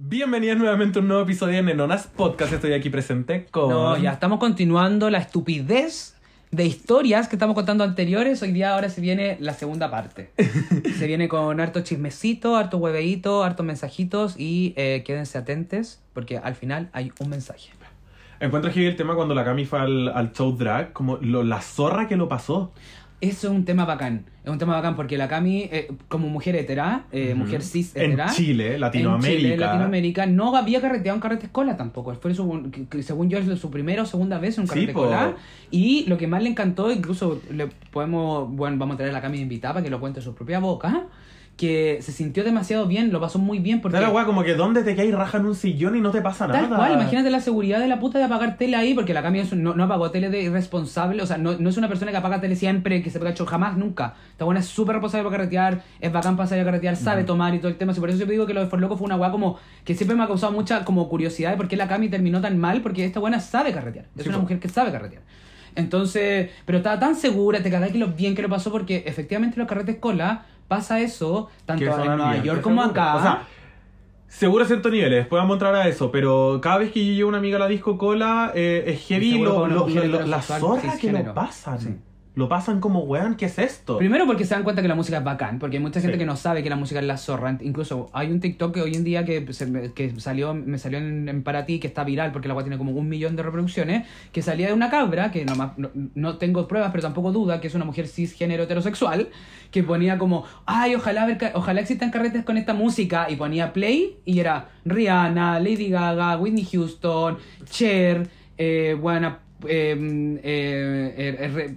Bienvenidos nuevamente a un nuevo episodio de Nenonas Podcast. Estoy aquí presente con. No, ya estamos continuando la estupidez de historias que estamos contando anteriores. Hoy día ahora se viene la segunda parte. se viene con harto chismecito, harto hueveíto, hartos mensajitos y eh, quédense atentos porque al final hay un mensaje. Encuentro aquí el tema cuando la Cami fue al, al show drag, como lo- la zorra que lo pasó. Eso es un tema bacán. Es un tema bacán porque la Cami, eh, como mujer hetera, eh, mujer cis En hetera. Chile, Latinoamérica. En Chile, Latinoamérica, no había carreteado en carrete escola tampoco. Fue su, según yo es su primera o segunda vez en un Sí, carrete po. escolar. Y lo que más le encantó, incluso le podemos, bueno, vamos a traer a la Cami invitada para que lo cuente su propia boca, que se sintió demasiado bien, lo pasó muy bien porque... La weá como que donde te caes raja en un sillón y no te pasa nada. Tal cual, imagínate la seguridad de la puta de apagar tele ahí, porque la Cami es un- no, no apagó tele de irresponsable, o sea, no, no es una persona que apaga tele siempre, que se pega hecho jamás, nunca. Esta buena es súper responsable para carretear, es bacán para salir a carretear, sabe tomar y todo el tema. así por eso yo digo que lo de For Loco fue una weá como que siempre me ha causado mucha como curiosidad de por qué la Cami terminó tan mal, porque esta buena sabe carretear. Es Sí, una po. mujer que sabe carretear. Entonces, pero estaba tan segura, te cagáis que lo bien que lo pasó, porque efectivamente en los carretes cola pasa eso, tanto en Nueva York como acá. O sea, seguro a ciertos niveles, después vamos a entrar a eso, pero cada vez que yo llevo una amiga a la disco cola, eh, es heavy lo, lo- las zorras que lo pasan. Sí. Lo pasan como, weón, ¿qué es esto? Primero porque se dan cuenta que la música es bacán, porque hay mucha gente Sí. que no sabe que la música es la zorra. Incluso hay un TikTok que hoy en día que, se que salió, me salió en, en para ti, que está viral porque la agua tiene como un millón de reproducciones, que salía de una cabra, que no, no, no tengo pruebas, pero tampoco duda, que es una mujer cisgénero heterosexual, que ponía como, ay, ojalá, ojalá existan carretes con esta música, y ponía play, y era Rihanna, Lady Gaga, Whitney Houston, Cher, eh, bueno, eh, eh,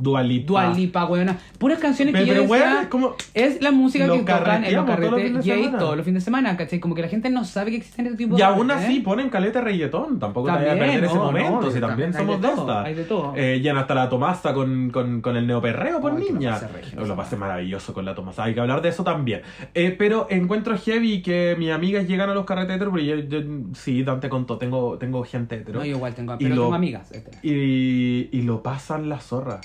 Dualipa. Dua Lipa, weona. Puras canciones que yo decía, weón, es como... es la música que tocan en los carretes gay semana. todos los fines de semana, ¿cachai? Como que la gente no sabe que existen este tipo Y de aún carretes, así ¿eh? ponen caleta reggaetón, tampoco te vayas a perder ese momento, no, si también somos de todo, esta. hay de todo. Eh, llena hasta la Tomasa con, con, con el neoperreo por Ay, que lo niña. Lo pasé maravilloso con la Tomasa, hay que hablar de eso también. Eh, pero encuentro heavy que mis amigas llegan a los carretes heteros, porque yo, yo- sí, Dante contó, tengo, tengo gente hetero. No, yo igual tengo, Y pero lo- tengo amigas. este. y, y lo pasan la zorra.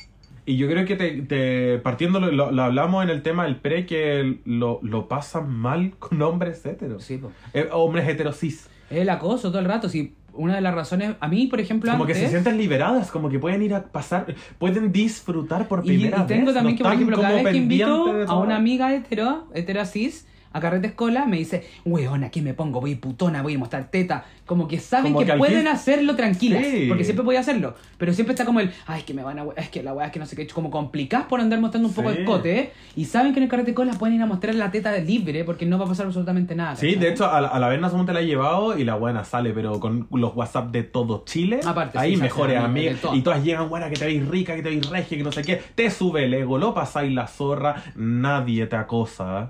Y yo creo que te, te- partiendo, lo, lo- hablamos en el tema del pre, que lo, lo pasan mal con hombres heteros. Sí. Eh, hombres heteros cis. Es el acoso todo el rato. Si una de las razones, a mí, por ejemplo, Como que se sienten liberadas, como que pueden ir a pasar, pueden disfrutar por y, y primera tengo vez. también no que, por ejemplo, cada vez que invito a una amiga hetero, hetero cis, a carrete escola, me dice, weona, aquí me pongo, voy putona, voy a mostrar teta. Como que saben Como que, pueden fin- hacerlo tranquilas, Sí. porque siempre voy a hacerlo. Pero siempre está como el, ay, que me van a, es que la weá es que no sé qué, como complicadas por andar mostrando un poco Sí. el cote, ¿eh? y saben que en el carrete escola pueden ir a mostrar la teta libre, porque no va a pasar absolutamente nada. Sí, de hecho, a la, a la vez te la he llevado y la buena sale, pero con los WhatsApp de todo Chile. Aparte, ahí sí, mejores amigas. Y todas llegan, buena, que te veis rica, que te veis regia, que no sé qué. Te sube el ego, lo pasáis la zorra, nadie te acosa.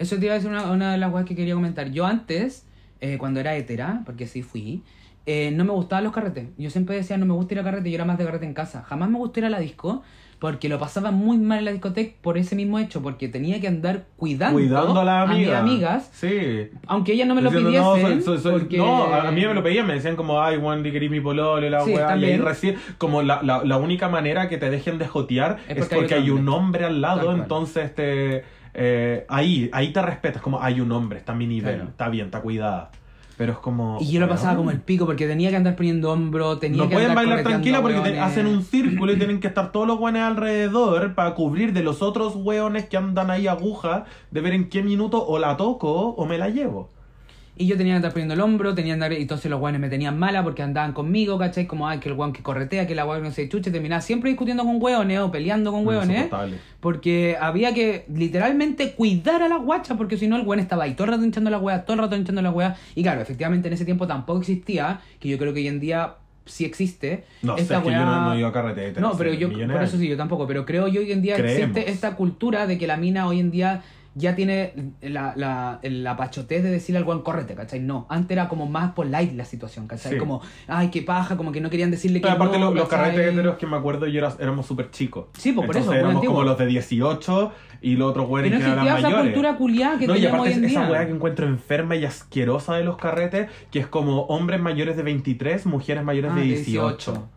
Eso te iba a decir una, una de las cosas que quería comentar. Yo antes, eh, cuando era hetera, porque sí fui, eh, no me gustaban los carretes. Yo siempre decía, no me gusta ir a carrete, yo era más de carrete en casa. Jamás me gustó ir a la disco, porque lo pasaba muy mal en la discoteca por ese mismo hecho, porque tenía que andar cuidando, Cuidando a las mis amigas. Sí. aunque ellas no me lo Diciendo, pidiesen. no, soy- soy- soy- porque... no, a mí me lo pedían, me decían como, ay, Juan, di querís mi pololo, y la Sí, weá, y ahí recién, como la, la, la única manera que te dejen de jotear Es es porque hay hay, un hombre al lado, entonces te, eh, ahí, ahí te respetas, como hay un hombre, está a mi nivel, Claro. está bien, está cuidada. Pero es como... Y yo lo pasaba como el pico, porque tenía que andar poniendo hombro, tenía No que pueden andar bailar tranquila porque te- hueones. hacen un círculo y tienen que estar todos los weones alrededor para cubrir de los otros weones que andan ahí aguja de ver en qué minuto o la toco o me la llevo. Y yo tenía que estar poniendo el hombro, tenía que andar, y entonces los guanes me tenían mala porque andaban conmigo, ¿cachai? Como, ay, que el guan que corretea, que la guan no se chuche, terminaba siempre discutiendo con hueones o peleando con hueones. Porque había que literalmente cuidar a las guachas, porque si no el weón estaba ahí todo el rato hinchando la hueá, todo el rato hinchando la hueá. Y claro, efectivamente en ese tiempo tampoco existía, que yo creo que hoy en día sí existe. No esta es que yo no, no iba a carrete. no, pero yo, por eso sí, yo tampoco, pero creo yo hoy en día Creemos. existe esta cultura de que la mina hoy en día ya tiene la, la, la pachotez de decirle al guan correte, ¿cachai? No, antes era como más polite la situación, ¿cachai? Sí. Como, ay, qué paja, como que no querían decirle que aparte no, los, los carretes heteros que me acuerdo yo era- éramos súper chicos. Sí, pues, por eso, Entonces muy éramos antiguo. como los de 18 y los otros güeyes no que eran existía esa mayores. cultura culiada que no, y aparte hoy en esa weá que encuentro enferma y asquerosa de los carretes, que es como hombres mayores de 23, mujeres mayores Ah, de de 18. 18.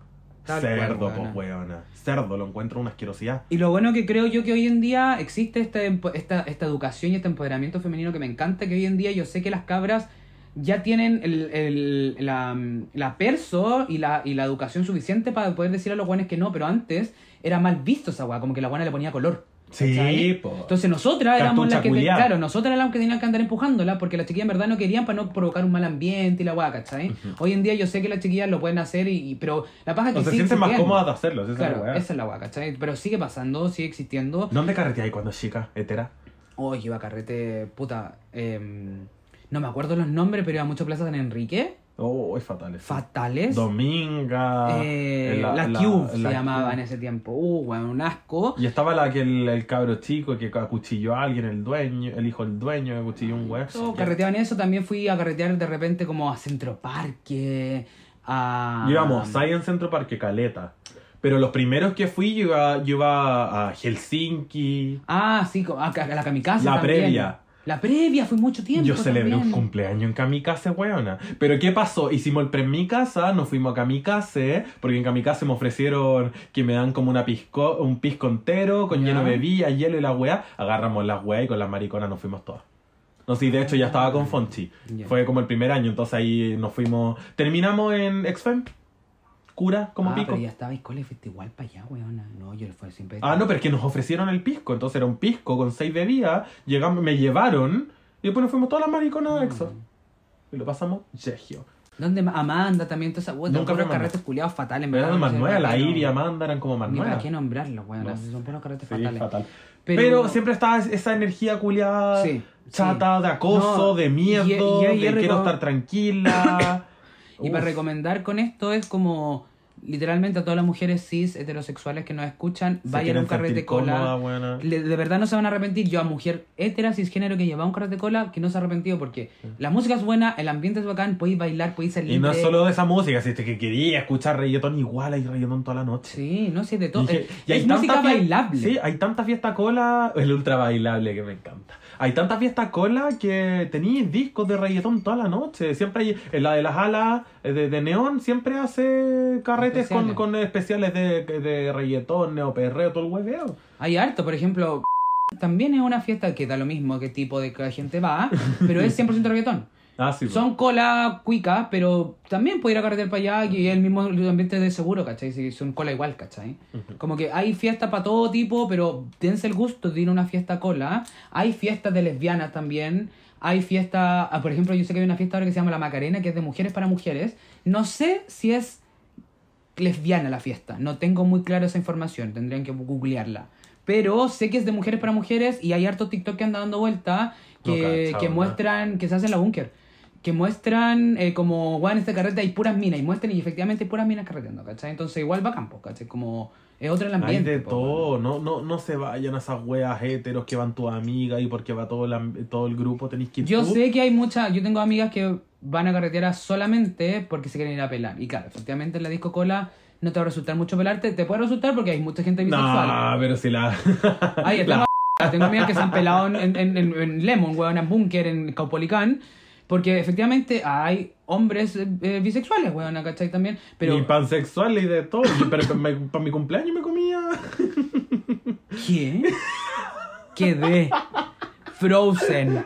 Tal Cerdo, pues, weona. Cerdo, lo encuentro una asquerosidad. Y lo bueno que creo yo que hoy en día existe este, esta, esta educación y este empoderamiento femenino que me encanta, que hoy en día yo sé que las cabras ya tienen el, el- la, la perso y la, y la educación suficiente para poder decir a los guanes que no, pero antes era mal visto esa weá, como que la guana le ponía color. Sí, po. Entonces nosotras éramos las que, te- culiá. claro, nosotras éramos las que tenían que andar empujándola porque las chiquillas en verdad no querían para no provocar un mal ambiente y la weá, ¿cachai? Hoy en día yo sé que las chiquillas lo pueden hacer y, y- pero la paja que O se sienten más cómodas de hacerlo, esa es la Claro, weá. esa es la weá, ¿cachai? Pero sigue pasando, sigue existiendo. ¿Dónde carreteáis cuando es chica, hetera? Oh, yo iba a carrete, puta. em, no me acuerdo los nombres, pero iba a muchas plazas en Enrique. Oh, es fatal. eso. Fatales. Dominga. Eh, eh, la, Cube se la llamaba Cube. en ese tiempo. Uh, weón, un asco. Y estaba la que el, el cabro chico que acuchilló a alguien, el dueño, el hijo del dueño, acuchilló un weón. Yo carreteaba en eso, también fui a carretear de repente como a Centro Parque, a... Íbamos ahí en Centro Parque Caleta. Pero los primeros que fui, yo iba, yo iba a Helsinki. Ah, sí, a, a la Kamikaze La también. previa. La previa, fue mucho tiempo Yo celebré un también. cumpleaños en Kamikaze, weona. Pero ¿qué pasó? Hicimos el pre en mi casa, nos fuimos a Kamikaze, porque en Kamikaze me ofrecieron que me dan como una pisco, un pisco entero con Ya. lleno de bebida, hielo y la weá. Agarramos las weá y con las mariconas nos fuimos todas. No sé, de hecho ya estaba con Fonchi. Fue como el primer año, entonces ahí nos fuimos. Terminamos en Exfem. Cura, como ah, pico. pero ya estaba y cole, fuiste igual para allá, weona. No, yo fue siempre... Ah, no, pero es que nos ofrecieron el pisco, entonces era un pisco con seis bebidas, llegamos, me llevaron y después nos fuimos todas las mariconas a Exo. Y lo pasamos yegio. ¿Dónde ma- Amanda también? Toda esa weón, Nunca fui a carretes culiados fatales. en Eran para la Iri y Amanda eran como más Ni para qué nombrarlos, weón. No. Son puros carretes Sí, fatales. fatal. Pero- Pero, siempre estaba esa energía culiada, Sí, chata, de acoso, No, de y- miedo, y- y- y de quiero estar tranquila. Y para recomendar con esto es como literalmente a todas las mujeres cis heterosexuales que nos escuchan, Se vayan a un carrete cola. cómoda, buena. Le- de verdad no se van a arrepentir. Yo a mujer hetera cisgénero que lleva un carrete cola que no se ha arrepentido porque la música es buena, el ambiente es bacán, podéis bailar, podéis ser Y no es solo de esa música, si es que quería escuchar reggaetón igual, hay reggaetón toda la noche. Sí, no sé, de todo. Y dije, Es, y hay es tanta música bailable. Sí, hay tanta fiesta cola, el ultra bailable que me encanta. Hay tanta fiesta cola que tenéis discos de reggaetón toda la noche. Siempre hay, en la de las alas eh, de, de neón, siempre hace carretes con, Especiales. con especiales de, de reggaetón, neoperreo, todo el hueveo. Hay harto, por ejemplo, también es una fiesta que da lo mismo qué tipo de gente va, pero es 100% reggaetón. Ah, sí. pues. Son cola cuica, pero también puede ir a carretera para allá y el mismo ambiente de seguro, ¿cachai? Si son cola igual, ¿cachai? Como que hay fiesta para todo tipo, pero dense el gusto de ir a una fiesta cola. Hay fiestas de lesbianas también. Hay fiesta, ah, por ejemplo, yo sé que hay una fiesta ahora que se llama La Macarena, que es de mujeres para mujeres. No sé si es lesbiana la fiesta. No tengo muy claro esa información, tendrían que googlearla. Pero sé que es de mujeres para mujeres y hay hartos TikTok que andan dando vuelta No que, que ¿no? muestran, que se hacen la búnker. Que muestran eh, como, bueno, en este carrete hay puras minas y muestran y efectivamente hay puras minas carreteando, ¿cachai? Entonces igual va campo, ¿cachai? Como es otro el Hay ambiente. de po, todo, no, no, no se vayan a esas weas heteros que van tus amigas y porque va todo el, am- todo el grupo, tenéis que ir Yo tú. sé que hay muchas, yo tengo amigas que van a carretera solamente porque se quieren ir a pelar. Y claro, efectivamente en la disco cola no te va a resultar mucho pelarte, te puede resultar porque hay mucha gente bisexual. No, pero si la... Ay, tengo, tengo amigas que se han pelado en, en, en, en Lemon, weón, en Bunker, en Caupolicán. Porque efectivamente hay hombres eh, eh, bisexuales, weón, ¿cachai? También. Pero. Y pansexual y de todo. Pero para mi cumpleaños me comía... ¿Qué? Quedé. Frozen.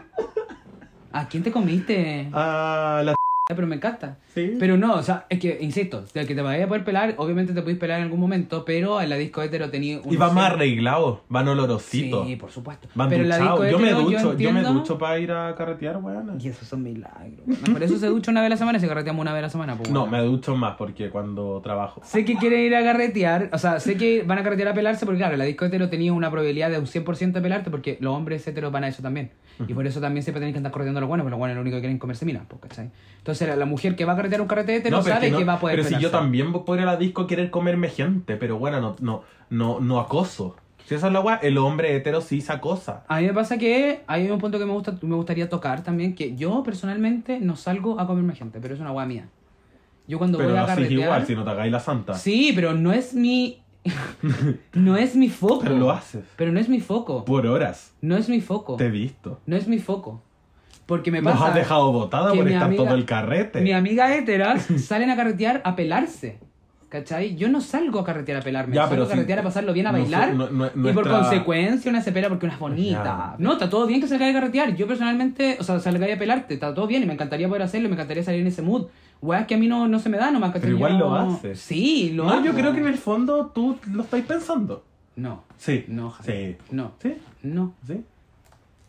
¿A quién te comiste? A la... Pero me encanta. Sí. Pero no, o sea, es que, insisto, de que te vayas a poder pelar, obviamente te podéis pelar en algún momento, pero en la disco hetero tenía un. Y va más arreglado, van olorositos. Sí, por supuesto. Van pero en la disco duchados. Yo me ducho, yo, me entiendo- ducho para ir a carretear, weón. Y esos son milagros. weón. Por eso se ducha una vez a la semana y se carreteamos una vez a la semana. pues, No, me ducho más porque cuando trabajo. Sé que quieren ir a carretear, o sea, sé que van a carretear a pelarse porque, claro, la disco hetero tenía una probabilidad de un 100% de pelarte porque los hombres heteros van a eso también. Y por eso también siempre tenéis que andar correteando a los buenos, porque los buenos lo único que quieren comerse minas, pues, ¿cachai? Entonces, la, la mujer que va a carretear un carrete hetero No, es sabe que que, no- va a poder Pero si yo también puedo ir a la disco querer comerme gente, pero bueno, no, no, no, no acoso. Si esa es la weá, el hombre hetero sí se acosa. A mí me pasa que hay un punto que me, gusta, me gustaría tocar también, que yo personalmente no salgo a comerme gente, pero es una weá mía. Yo cuando Pero voy a haces carretear... igual si no te hagáis la santa. Sí, pero no es mi... no es mi foco. Pero lo haces. Pero no es mi foco. Por horas. No es mi foco. Te he visto. No es mi foco. Porque me Nos pasa... has dejado botada por estar amiga- todo el carrete. Mi amiga heteras salen a carretear a pelarse. ¿Cachai? Yo no salgo a carretear a pelarme, Ya, salgo pero a carretear si- a pasarlo bien a no- bailar no- no- y por consecuencia una se pela porque una es bonita. Ya. No, está todo bien que salga a carretear. Yo personalmente, o sea, salga a pelarte, está todo bien y me encantaría poder hacerlo, me encantaría salir en ese mood. Weas que a mí no, no se me da, no me Pero igual lo haces. Sí, lo No, yo hago. creo que en el fondo tú lo estáis pensando. No, Sí. no, Javi. Sí. No, ¿Sí? no. ¿Sí?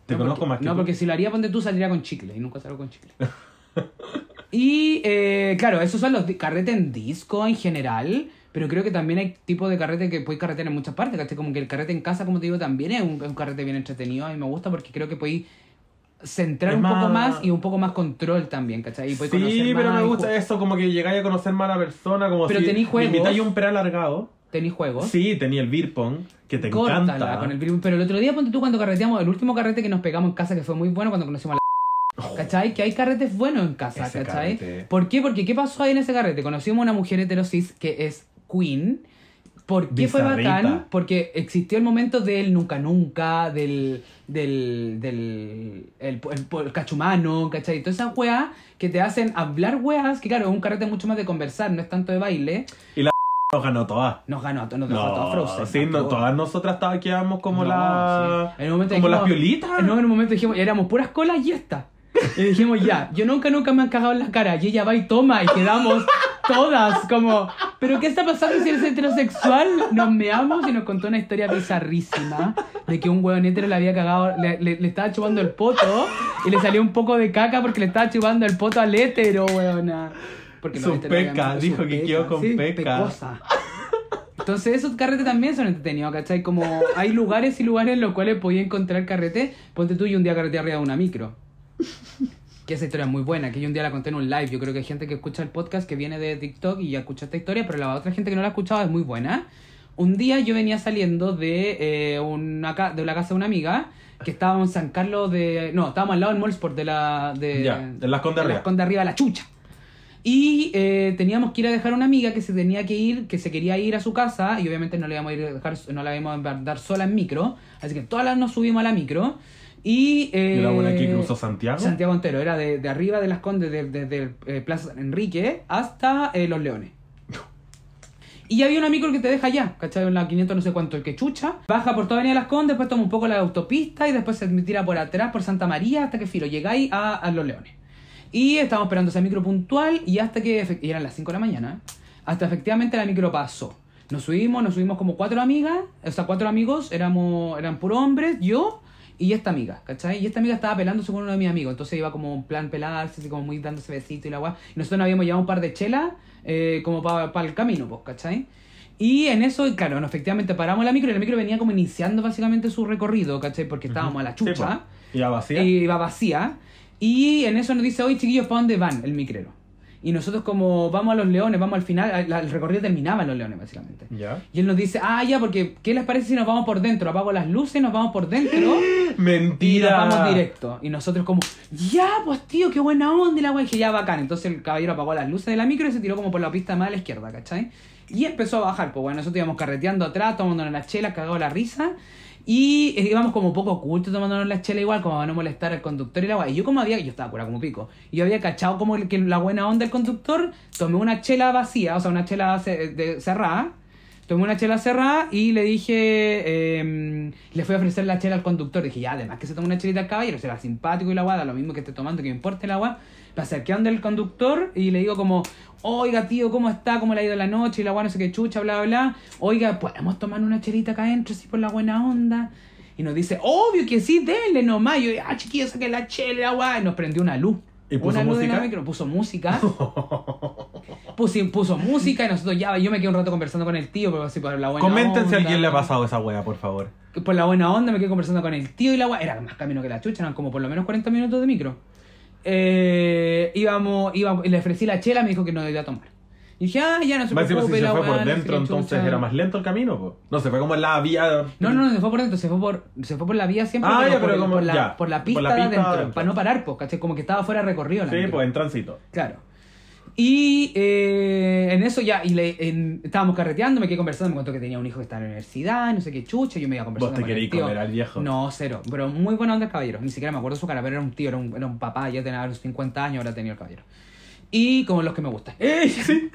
Te no conozco porque, más que No, tú. porque si lo haría, ponte tú, saldría con chicle. Y nunca salgo con chicle. y, eh, claro, esos son los carretes en disco en general. Pero creo que también hay tipos de carrete que puedes carretear en muchas partes. ¿cachai? Como que el carrete en casa, como te digo, también es un, un carrete bien entretenido. A mí me gusta porque creo que podéis centrar Es un poco más- más y un poco más control también, ¿cachai? Y podéis Sí, pero me gusta eso, como que llegáis a conocer más a la persona, como Pero si invitáis un prealargado. Tenéis juegos. Sí, tenía el beer pong, que te Córtala encanta. con el virus. Pero el otro día, ponte tú cuando carreteamos, el último carrete que nos pegamos en casa, que fue muy bueno cuando conocimos a la. ¿Cachai? Que hay carretes buenos en casa, Ese ¿cachai? carrete. ¿Por qué? Porque ¿qué pasó ahí en ese carrete? Conocimos a una mujer heterosis que es Queen. ¿Por qué fue bacán? Porque existió el momento del nunca nunca, del. del. del. el, el- el cachumano, ¿cachai? Todas esas weas que te hacen hablar weas, que claro, es un carrete mucho más de conversar, no es tanto de baile. Nos ganó todas. Nos ganó, nos todos No, Frozen. sí, a no, todas nosotras estaba- quedamos como No, la... sí. En un momento como las piolitas. No, en un momento dijimos, éramos puras colas y esta. Y dijimos, ya, yo nunca, nunca me han cagado en la cara. Y ella va y toma y quedamos todas como, ¿pero qué está pasando si eres heterosexual? Nos meamos y nos contó una historia bizarrísima de que un hueón hetero le había cagado, le, le- le estaba chupando el poto y le salió un poco de caca porque le estaba chupando el poto al hetero, weona. Porque Su peca, dijo su que quedó con sí, peca. pecosa. Entonces esos carretes también son entretenidos, ¿cachai? Como hay lugares y lugares en los cuales podía encontrar carrete. Ponte tú y un día carrete arriba de una micro. Que esa historia es muy buena, que yo un día la conté en un live. Yo creo que hay gente que escucha el podcast que viene de TikTok y ya escucha esta historia, pero la otra gente que no la ha escuchado es muy buena. Un día yo venía saliendo de, eh, una, ca- de la casa de una amiga que estábamos en San Carlos de... No, estábamos al lado del Mallsport de la... De, Ya, en Las Condes de arriba. Las Condes arriba, la chucha. Y eh, teníamos que ir a dejar a una amiga que se tenía que ir, que se quería ir a su casa, y obviamente no le íbamos a ir a dejar, no la íbamos a dar sola en micro, así que todas las nos subimos a la micro. Y, eh, ¿Y la buena que cruzó Santiago? Santiago entero, era de, de arriba de las Condes, desde de, eh, Plaza Enrique hasta eh, Los Leones. Y había una micro que te deja allá, ¿cachai? En la 500 no sé cuánto, el que chucha. Baja por toda Avenida Las Condes, después toma un poco la autopista y después se tira por atrás, por Santa María, hasta que filo, llegáis a, a Los Leones. Y estábamos esperando esa micro puntual y hasta que, y eran las 5 de la mañana, hasta efectivamente la micro pasó. Nos subimos, nos subimos como cuatro amigas, o sea, cuatro amigos, éramos, eran puros hombres, yo y esta amiga, ¿cachai? Y esta amiga estaba pelándose con uno de mis amigos, entonces iba como en plan pelarse, así como muy dándose besito y la guay. Y nosotros nos habíamos llevado un par de chelas eh, como para el camino, pues, ¿cachai? Y en eso, claro, no, efectivamente paramos la micro y la micro venía como iniciando básicamente su recorrido, ¿cachai? Porque estábamos a la Sí, chucha. po. ¿Y a vacía? Y iba vacía. Y en eso nos dice, oye chiquillos, ¿para dónde van? El micrero. Y nosotros como vamos a los leones, vamos al final, el recorrido terminaba en los leones básicamente. ¿Ya? Y él nos dice, ah, ya, porque ¿qué les parece si nos vamos por dentro? Apago las luces y nos vamos por dentro y ¡Mentira! nos vamos directo. Y nosotros como, ya, pues tío, qué buena onda y la wea. Y dije, ya, bacán. Entonces el caballero apagó las luces de la micro y se tiró como por la pista más a la izquierda, ¿cachai? Y empezó a bajar, pues bueno, nosotros íbamos carreteando atrás, tomándonos las chelas, cagado la risa. Y eh, íbamos como poco ocultos tomándonos la chela igual, como para no molestar al conductor y la guay. Y yo como había, yo estaba curado como pico. Y yo había cachado como el- que la buena onda del conductor, tomé una chela vacía, o sea, una chela cerrada. Tomé una chela cerrada y le dije, eh, le fui a ofrecer la chela al conductor. Dije, ya, además que se toma una chelita al caballero, será simpático y la guada, lo mismo que esté tomando, que me importe la guada. Me acerqué a donde el conductor y le digo como, oiga tío, ¿cómo está? ¿Cómo le ha ido la noche? Y la guada no sé qué chucha, bla, bla. Oiga, ¿podemos tomar una chelita acá adentro así por la buena onda? Y nos dice, obvio que sí, denle nomás. Y yo, ah, chiquillo, saqué la chela, la guada. Y nos prendió una luz. ¿Y puso una luz música? micro, puso música. Puso, puso música y nosotros ya, yo me quedé un rato conversando con el tío, pero así por la buena Comenten si a onda. alguien le ha pasado esa wea, por favor. Por la buena onda me quedé conversando con el tío y la gua- Era más camino que la chucha, eran como por lo menos 40 minutos de micro. Eh, íbamos, íbamos, y le ofrecí la chela, me dijo que no debía tomar. Y dije, ah, ya no se encima si preocupe, se la fue weá, por no sé dentro, qué entonces chucha. era más lento el camino, po. No, se fue como en la vía... No, no, no, se fue por dentro, se fue por, se fue por la vía siempre, Ah, pero, ya, por, pero como- por la, ya, por la por pista de adentro. para no parar, pues, ¿cachai? Como que estaba fuera de recorrido. la Sí, micro. pues en tránsito. Claro. Y eh, en eso ya, y le, en- estábamos carreteando, me quedé conversando, me contó que tenía un hijo que estaba en la universidad, no sé qué chucha, yo me iba conversando Vos te querías comer al viejo. No, cero, pero muy buena onda el caballero, ni siquiera me acuerdo su cara, pero era un tío, era un, era un papá, ya tenía unos 50 años, ahora tenía el caballero. Y como los que me gustan. ¡Eh! Sí.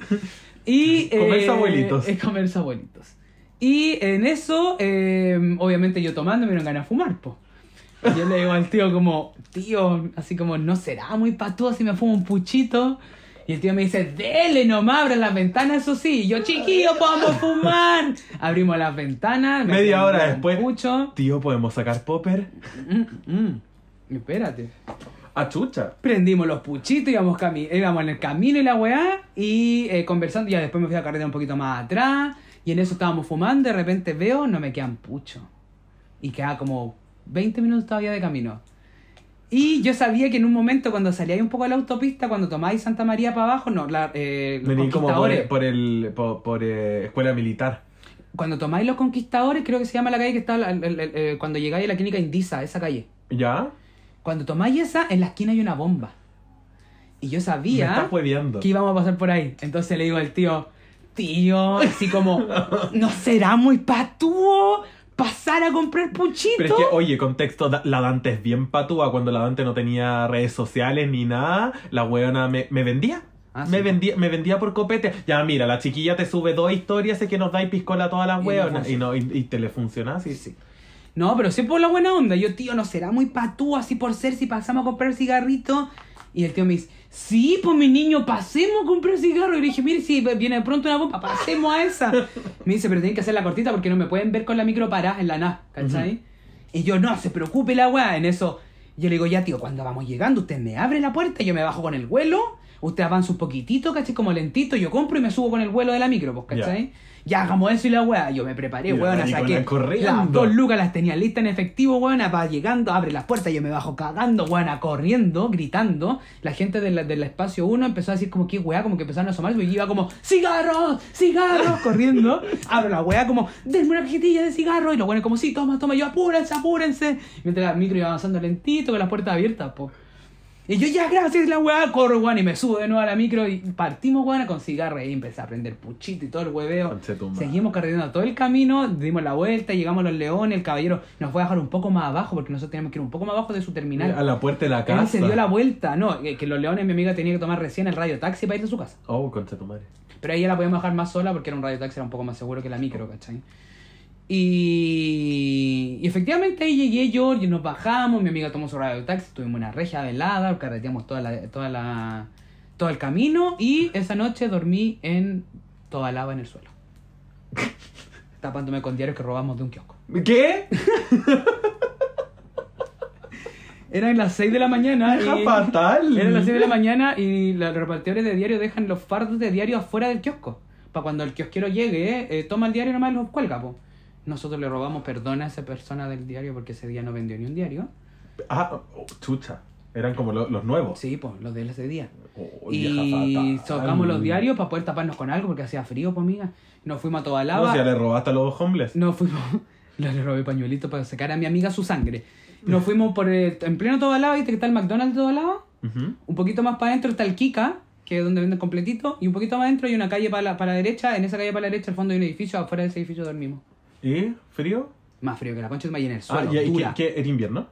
Y, Comerse eh, abuelitos. Es comerse abuelitos. Y en eso, eh, obviamente yo tomando me dieron ganas de fumar, po. Y yo le digo al tío como, tío, así como, ¿no será muy patúo si me fumo un puchito? Y el tío me dice, dele nomás, abran las ventanas, eso sí. Yo, chiquillo, podemos fumar. Abrimos las ventanas. me Media hora después. Pucho. Tío, ¿podemos sacar popper? Mm, mm. Espérate. A chucha. Prendimos los puchitos, íbamos, cami íbamos en el camino y la weá, y eh, conversando, ya después me fui a carretera un poquito más atrás, y en eso estábamos fumando, de repente veo, no me quedan pucho. Y quedaba como 20 minutos todavía de camino. Y yo sabía que en un momento cuando salíais un poco de la autopista, cuando tomáis Santa María para abajo, no, la, eh, los Vení como por, el por, por, eh, escuela militar. Cuando tomáis los conquistadores, creo que se llama la calle que está, la- el- el- el- cuando llegáis a la clínica Indisa, esa calle. ¿Ya? Cuando tomáis esa, en la esquina hay una bomba. Y yo sabía... que íbamos a pasar por ahí. Entonces le digo al tío, tío, así como, ¿no será muy patúo pasar a comprar puchito? Pero es que, oye, contexto, da- la Dante es bien patúa. Cuando la Dante no tenía redes sociales ni nada, la weona me, me vendía. Ah, me sí. vendía, me vendía por copete. Ya, mira, la chiquilla te sube dos historias y que nos dais piscola a todas las Y no weonas. Y, no, y, y te le funciona así. Sí. No, pero siempre por la buena onda. Yo, tío, ¿no será muy patúo así por ser si pasamos a comprar cigarrito? Y el tío me dice, sí, pues mi niño, pasemos a comprar cigarro. Y le dije, mire, si viene pronto una bomba, pasemos a esa. Me dice, pero tienen que hacer la cortita porque no me pueden ver con la micro parada en la NAS, ¿cachai? Y yo, no, se preocupe la weá. En eso, yo le digo, ya, tío, cuando vamos llegando, usted me abre la puerta, yo me bajo con el vuelo, usted avanza un poquitito, ¿cachai? Como lentito, yo compro y me subo con el vuelo de la micro, pues, ¿cachai? Ya, hagamos eso y la weá. Yo me preparé, Y weón, maricona saqué las dos lucas las tenía listas en efectivo, weón, va llegando, abre las puertas, yo me bajo cagando, weón, corriendo, gritando. La gente de la- del espacio 1 empezó a decir como que weá, como que empezaron a asomarse y yo iba como, ¡cigarros! ¡cigarros! corriendo. Abro la weá como, denme una cajetilla de cigarros. Y los weones como, sí, toma, toma, yo apúrense, apúrense. Mientras la micro iba avanzando lentito con las puertas abiertas, po. Y yo, ya, gracias, la weá, corro, weón, y me subo de nuevo a la micro y partimos, weón, con cigarro y empecé a prender puchito y todo el hueveo. Seguimos carreteando todo el camino, dimos la vuelta, llegamos a los leones, el caballero nos fue a dejar un poco más abajo porque nosotros teníamos que ir un poco más abajo de su terminal. A la puerta de la Él casa. se dio la vuelta, no, que, que los leones mi amiga tenía que tomar recién el radio taxi para ir a su casa. Oh, concha tu madre. Pero ahí ya la podíamos dejar más sola porque era un radio taxi, era un poco más seguro que la micro, ¿cachai? Y, y efectivamente ahí llegué yo, y nos bajamos, mi amiga tomó su radio taxi, tuvimos una regia velada, carreteamos toda la, toda la, todo el camino y esa noche dormí en toda lava en el suelo. Tapándome con diarios que robamos de un kiosco. ¿Qué? Eran las 6 de la mañana. Hija y- fatal. Eran las 6 de la mañana y los repartidores de diario dejan los fardos de diario afuera del kiosco. Para cuando el kiosquero llegue, eh, toma el diario y nomás los cuelga, po. Nosotros le robamos perdón a esa persona del diario porque ese día no vendió ni un diario. Ah, oh, chucha. Eran como lo- los nuevos. Sí, pues, los de ese día. Oh, y vieja fatal. sacamos los diarios para poder taparnos con algo porque hacía frío, pues, amiga. Nos fuimos a toda No, lava. si ya le robaste a los homeless. Nos fuimos. Le robé pañuelitos para secar a mi amiga su sangre. Nos fuimos por el- en pleno toda lava, ¿viste que está el McDonald's de toda lava? Ujú. Un poquito más para adentro está el Kika, que es donde venden completito. Y un poquito más adentro hay una calle para la, para la derecha. En esa calle para la derecha, al fondo hay un edificio. Afuera de ese edificio dormimos. ¿Y frío? Más frío que la concha de maíz en el Ah, suelo. ¿y, y dura. qué, qué- era invierno?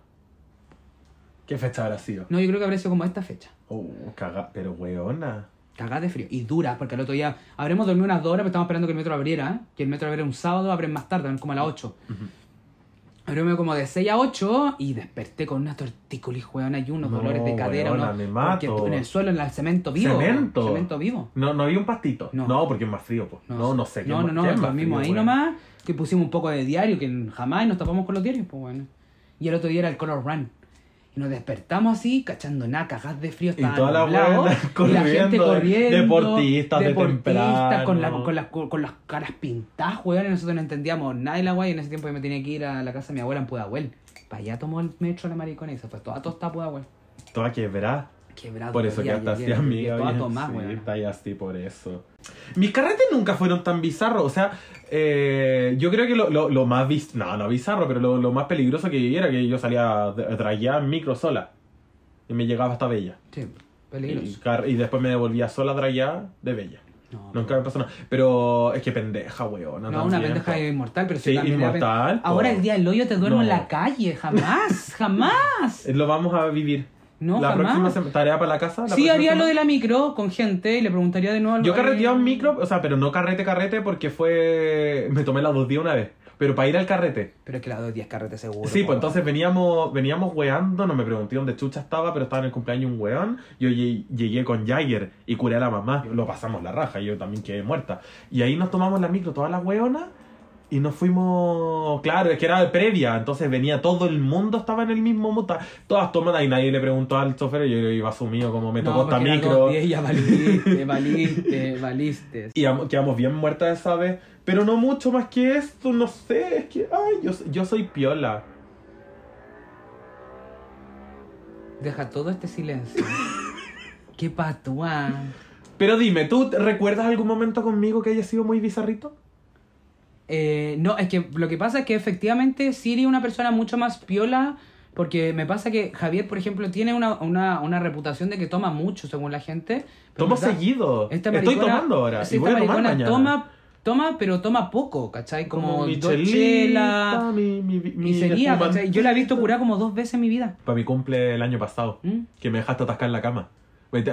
¿Qué fecha habrá sido? No, yo creo que habrá sido como esta fecha. Oh, caga, pero weona. Cagada de frío. Y dura, porque el otro día habremos dormido unas dos horas, pero estamos esperando que el metro abriera. ¿eh? Que el metro abriera un sábado, abren más tarde, abren como a las 8. Habremos como de 6 a 8 y desperté con una tortícolis, weona, y unos No, dolores de cadera. weona, me mato. porque en el suelo, en el cemento vivo. ¿Cemento? Cemento vivo. No, no había un pastito. No. No, porque es más frío, pues. No, no, sé. ¿qué No, es no, no, es más dormimos ahí weona? nomás, que pusimos un poco de diario, que jamás nos tapamos con los diarios, pues bueno. Y el otro día era el Color Run. Y nos despertamos así, cachando nada, cagadas de frío, Y estaba toda la nublado, y la gente corriendo, corriendo, deportistas de con, la- con, las, con las caras pintadas, weón, y nosotros no entendíamos nada de la guay, y en ese tiempo yo me tenía que ir a la casa de mi abuela en Pudahuel. Para allá tomó el metro la maricona y se fue toda tostada Pudahuel. Toda quebrada. Quebrado. Por eso que hasta así llegué- amiga. bien, tomada, sí, está ahí así por eso. Mis carretes nunca fueron tan bizarros. O sea, eh, yo creo que lo, lo, lo más biz- no, no bizarro, pero lo, lo más peligroso que era que yo salía a traía en micro sola. Y me llegaba hasta Bella. Sí, Y, peligroso. car- y después me devolvía sola a traía de Bella. No, Nunca me pasó nada. Pero es que pendeja, weón. No, una pendeja inmortal, pero Sí, inmortal. Ahora el día del hoyo te duermo en No. la calle, jamás, jamás. Lo vamos a vivir. No, la jamás. próxima tarea para la casa. la Sí, haría lo de la micro con gente y le preguntaría de nuevo al- Yo carreteaba en micro, o sea, pero no carrete, carrete, porque fue. Me tomé las dos días una vez. Pero para ir al carrete. Pero es que la doy 10 carretes seguro. Sí, pues entonces veníamos, veníamos weando, no me pregunté dónde chucha estaba, pero estaba en el cumpleaños un weón. Yo lle- llegué con Jagger y curé a la mamá. Lo pasamos la raja, yo también quedé muerta. Y ahí nos tomamos la micro, todas las weonas, y nos fuimos. Claro, es que era previa, entonces venía todo el mundo, estaba en el mismo muta. Todas tomadas y nadie le preguntó al chofer, y yo iba asumido como me No, tocó esta micro. días, ya valiste, valiste, valiste. Y am- quedamos bien muertas esa vez. Pero no mucho más que esto, no sé. Es que, ay, yo, yo soy piola. Deja todo este silencio. Qué patúa. Pero dime, ¿tú recuerdas algún momento conmigo que haya sido muy bizarrito? Eh, no, es que lo que pasa es que efectivamente Siri es una persona mucho más piola. Porque me pasa que Javier, por ejemplo, tiene una, una, una reputación de que toma mucho según la gente. Tomo verdad, seguido. esta Estoy tomando ahora. sí, y voy esta a tomar mañana. toma, toma, pero toma poco, ¿cachai? Como, mi dos chelas. mi, mi, mi sería. ¿cachai? Yo la he visto curar como dos veces en mi vida. Para mi cumple el año pasado. ¿Mm? Que me dejaste atascar en la cama.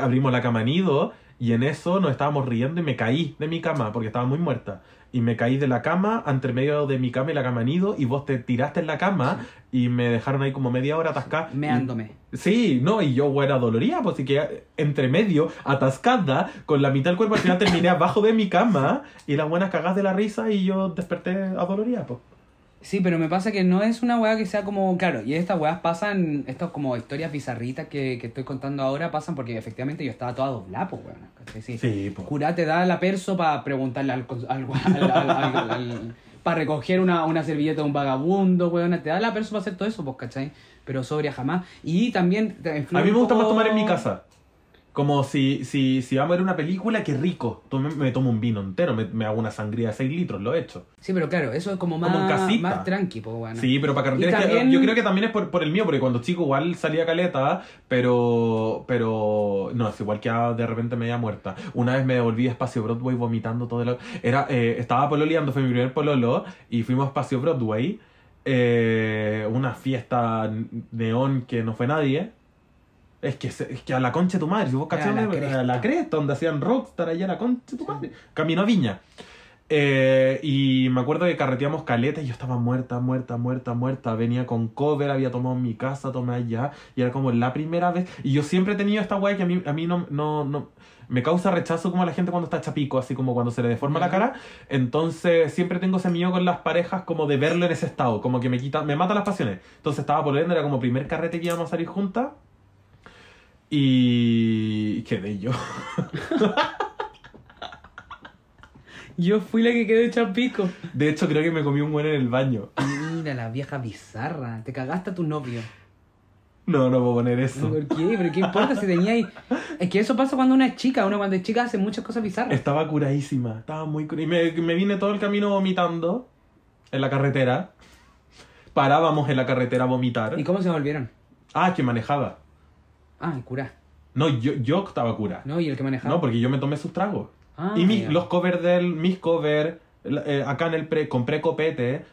Abrimos la cama nido y en eso nos estábamos riendo y me caí de mi cama porque estaba muy muerta. Y me caí de la cama, entre medio de mi cama y la cama nido, y vos te tiraste en la cama y me dejaron ahí como media hora atascada. Meándome. Sí, no, y yo era dolorida, pues así que entre medio, atascada, con la mitad del cuerpo, al final terminé abajo de mi cama y las buenas cagadas de la risa y yo desperté adolorida, pues. Sí, pero me pasa que no es una weá que sea como. Claro, y estas weas pasan, estas como historias bizarritas que, que estoy contando ahora pasan porque efectivamente yo estaba toda doblada, pues weón. Sí. Sí, pues. Curá te da la perso para preguntarle al, al, al- para recoger una, una servilleta de un vagabundo, weón. Te da la perso para hacer todo eso, pues, ¿cachai? Pero sobria jamás. Y también te A mí me gusta más tomar en mi casa. Como si, si, si vamos a ver una película, qué rico. Tome- me tomo un vino entero, me, me hago una sangría de 6 litros, lo he hecho. Sí, pero claro, eso es como más, Como casita. más tranqui, pues, weón. Sí, pero para carretera Y es que- también- yo creo que también es por, por el mío, porque cuando chico igual salía caleta, pero pero no, es igual que de repente media muerta. Una vez me devolví a Espacio Broadway vomitando todo el... Era, eh, estaba pololeando, fue mi primer pololo, y fuimos a Espacio Broadway, eh, una fiesta neón que no fue nadie. Es que, se- es que a la concha de tu madre, si vos cachás, la cresta. la cresta, donde hacían rockstar allá a la concha de tu madre. Camino a Viña. Eh, y me acuerdo que carreteamos caleta y yo estaba muerta, muerta, muerta, muerta. Venía con cover, había tomado en mi casa, tomé allá. Y era como la primera vez. Y yo siempre he tenido esta weá que a mí, a mí no, no, no. Me causa rechazo como a la gente cuando está chapico, así como cuando se le deforma la cara. Entonces siempre tengo ese miedo con las parejas como de verlo en ese estado, como que me quita, me mata las pasiones. Entonces estaba por era como primer carrete que íbamos a salir juntas. Y quedé yo. Yo fui la que quedó hecha pico. De hecho, creo que me comí un buen en el baño. Mira, la vieja bizarra. Te cagaste a tu novio. No, no puedo poner eso. ¿Por qué? ¿Pero qué importa si tenía ahí? Es que eso pasa cuando uno es chica. Uno cuando es chica hace muchas cosas bizarras. Estaba curadísima, estaba muy cura- Y me, me vine todo el camino vomitando en la carretera. Parábamos en la carretera a vomitar. ¿Y cómo se volvieron? Ah, que manejaba. Ah, el cura. No, yo, yo estaba cura. ¿No? ¿Y el que manejaba? No, porque yo me tomé sus tragos. Ah, y mis, los covers del, mis covers, eh, acá en el pre, compré copete.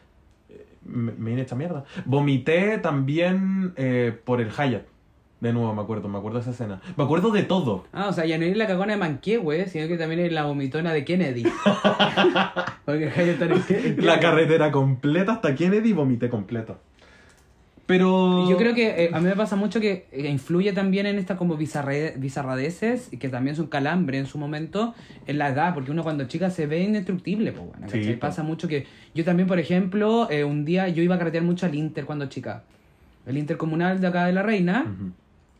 eh, Me, me vine hecha mierda. Vomité también eh, por el Hyatt. De nuevo, me acuerdo, me acuerdo de esa escena. Me acuerdo de todo. Ah, o sea, ya no eres la cagona de Manquehue, sino que también eres la vomitona de Kennedy. Porque Jaya está en en La carretera completa hasta Kennedy vomité completo. Pero. Yo creo que eh, a mí me pasa mucho que eh, influye también en estas como bizarre- bizarradeces, que también son calambre en su momento, en la edad, porque uno cuando chica se ve indestructible, pues bueno, Sí. Pasa mucho que yo también, por ejemplo, eh, un día yo iba a carretear mucho al Inter cuando chica. El intercomunal de acá de la Reina,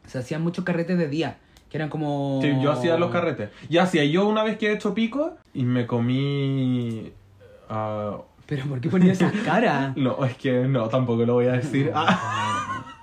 se hacían muchos carretes de día, que eran como... Sí, yo hacía los carretes. Ya hacía yo una vez que he hecho pico y me comí. ah, Pero ¿por qué ponía esas caras? no, es que no, tampoco lo voy a decir. Ah,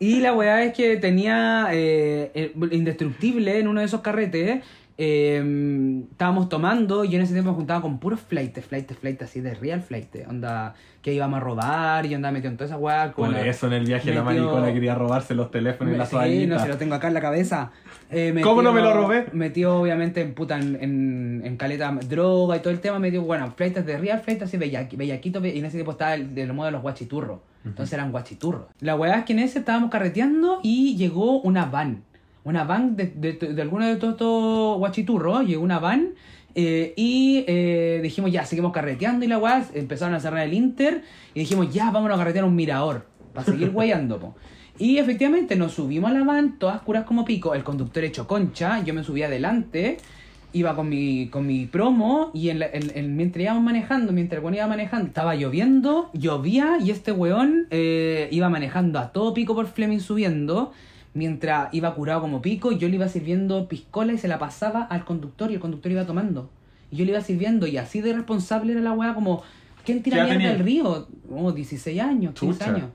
Y la weá es que tenía eh, indestructible en uno de esos carretes eh, estábamos tomando y yo en ese tiempo me juntaba con puros flight, flight, flight, así de real flight. Onda, que íbamos a robar y andaba metido en toda esa weá. con Por la- eso en el viaje la metió- maricona quería robarse los teléfonos y la Sí, toallita. no, si lo tengo acá en la cabeza. Eh, ¿Cómo no me lo robé? Metió obviamente en puta en, en, en caleta droga y todo el tema. Metió, bueno, flights de real flights así bellaqui- bellaquito. Y en ese tiempo estaba el del modo de los guachiturros. Entonces eran guachiturros. La weá es que en ese estábamos carreteando y llegó una van. Una van de, de, de alguno de todos estos guachiturros. Llegó una van. eh, y eh, dijimos, ya, seguimos carreteando y la weá, empezaron a cerrar el Inter y dijimos, ya, vámonos a carretear un mirador, para seguir po. Y efectivamente nos subimos a la van, todas curas como pico, el conductor hecho concha, yo me subí adelante, iba con mi, con mi promo y en la- en- en- mientras íbamos manejando, mientras el weón iba manejando, estaba lloviendo, llovía y este weón eh, iba manejando a todo pico por Fleming subiendo, mientras iba curado como pico, yo le iba sirviendo piscola y se la pasaba al conductor y el conductor iba tomando. Y yo le iba sirviendo y así de responsable era la weá como, ¿quién tira ¿Qué edad mierda del río? Como 16 años, 15 Chucha. años.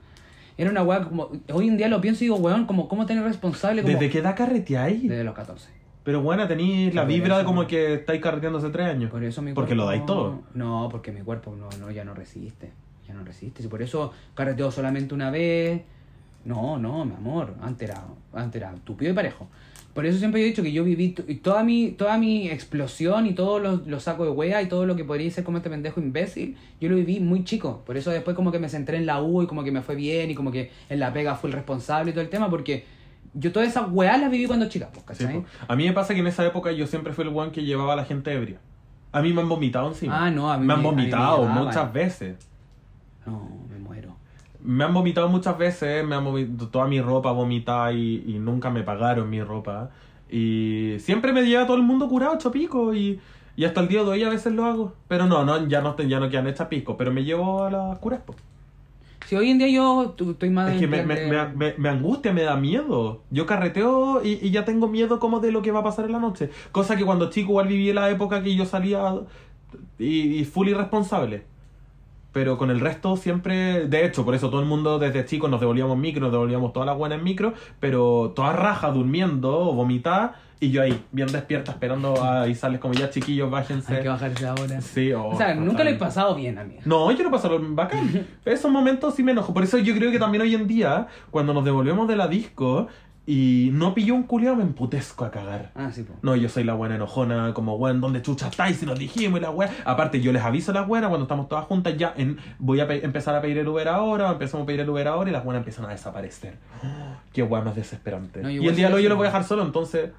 Era una weá como, hoy en día lo pienso y digo, weón, como, ¿cómo tener responsable? Como, ¿Desde qué edad carreteáis? Desde los 14. Pero bueno, tenéis la vibra de como que estáis carreteando hace tres años. Por eso mi Porque lo dais todo. No, porque mi cuerpo no, no, ya no resiste. Ya no resiste. Y por eso carreteo solamente una vez. No, no, mi amor. Antes era, antes era tupido y parejo. Por eso siempre he dicho que yo viví toda mi, toda mi explosión y todos los, los sacos de wea y todo lo que podría ser como este pendejo imbécil, yo lo viví muy chico. Por eso después como que me centré en la U y como que me fue bien y como que en la pega fue el responsable y todo el tema porque yo todas esas weas las viví cuando chica, pues, Sí, ¿cachai? po. a mí me pasa que en esa época yo siempre fui el one que llevaba a la gente ebria. A mí me han vomitado encima. Ah, no, a mí me han me- me vomitado muchas veces. No, me han vomitado muchas veces, me han vomitado toda mi ropa vomitada y, y nunca me pagaron mi ropa. Y siempre me lleva todo el mundo curado, hecho pico. Y, y hasta el día de hoy a veces lo hago. Pero no, no ya no, ya no quedan hechas pico. Pero me llevo a las curas. po. Si hoy en día yo estoy más... Es que me, me, de- me, me- me angustia, me da miedo. Yo carreteo y, y ya tengo miedo como de lo que va a pasar en la noche. Cosa que cuando chico igual viví la época que yo salía y, y full irresponsable. Pero con el resto siempre, de hecho, por eso todo el mundo desde chicos nos devolvíamos micro, nos devolvíamos todas las buenas en micro, pero todas rajas durmiendo o vomitadas y yo ahí, bien despierta, esperando a, y sales como ya chiquillos, bájense. Hay que bajarse ahora. Sí, oh, o sea, nunca le he pasado bien a mí. No, yo no paso bacán. Esos momentos sí me enojo. Por eso yo creo que también hoy en día, cuando nos devolvemos de la disco y no pilló un culiao, me emputezco a cagar. Ah, sí, po. No, yo soy la buena enojona, como, weón, ¿dónde chucha estáis? Si nos dijimos y la weá. Aparte, yo les aviso a las buenas cuando estamos todas juntas, ya en, voy a pe- empezar a pedir el Uber ahora, o empezamos a pedir el Uber ahora y las buenas empiezan a desaparecer. Qué weá más desesperante. No, y el día de sí hoy yo lo voy a dejar solo, entonces.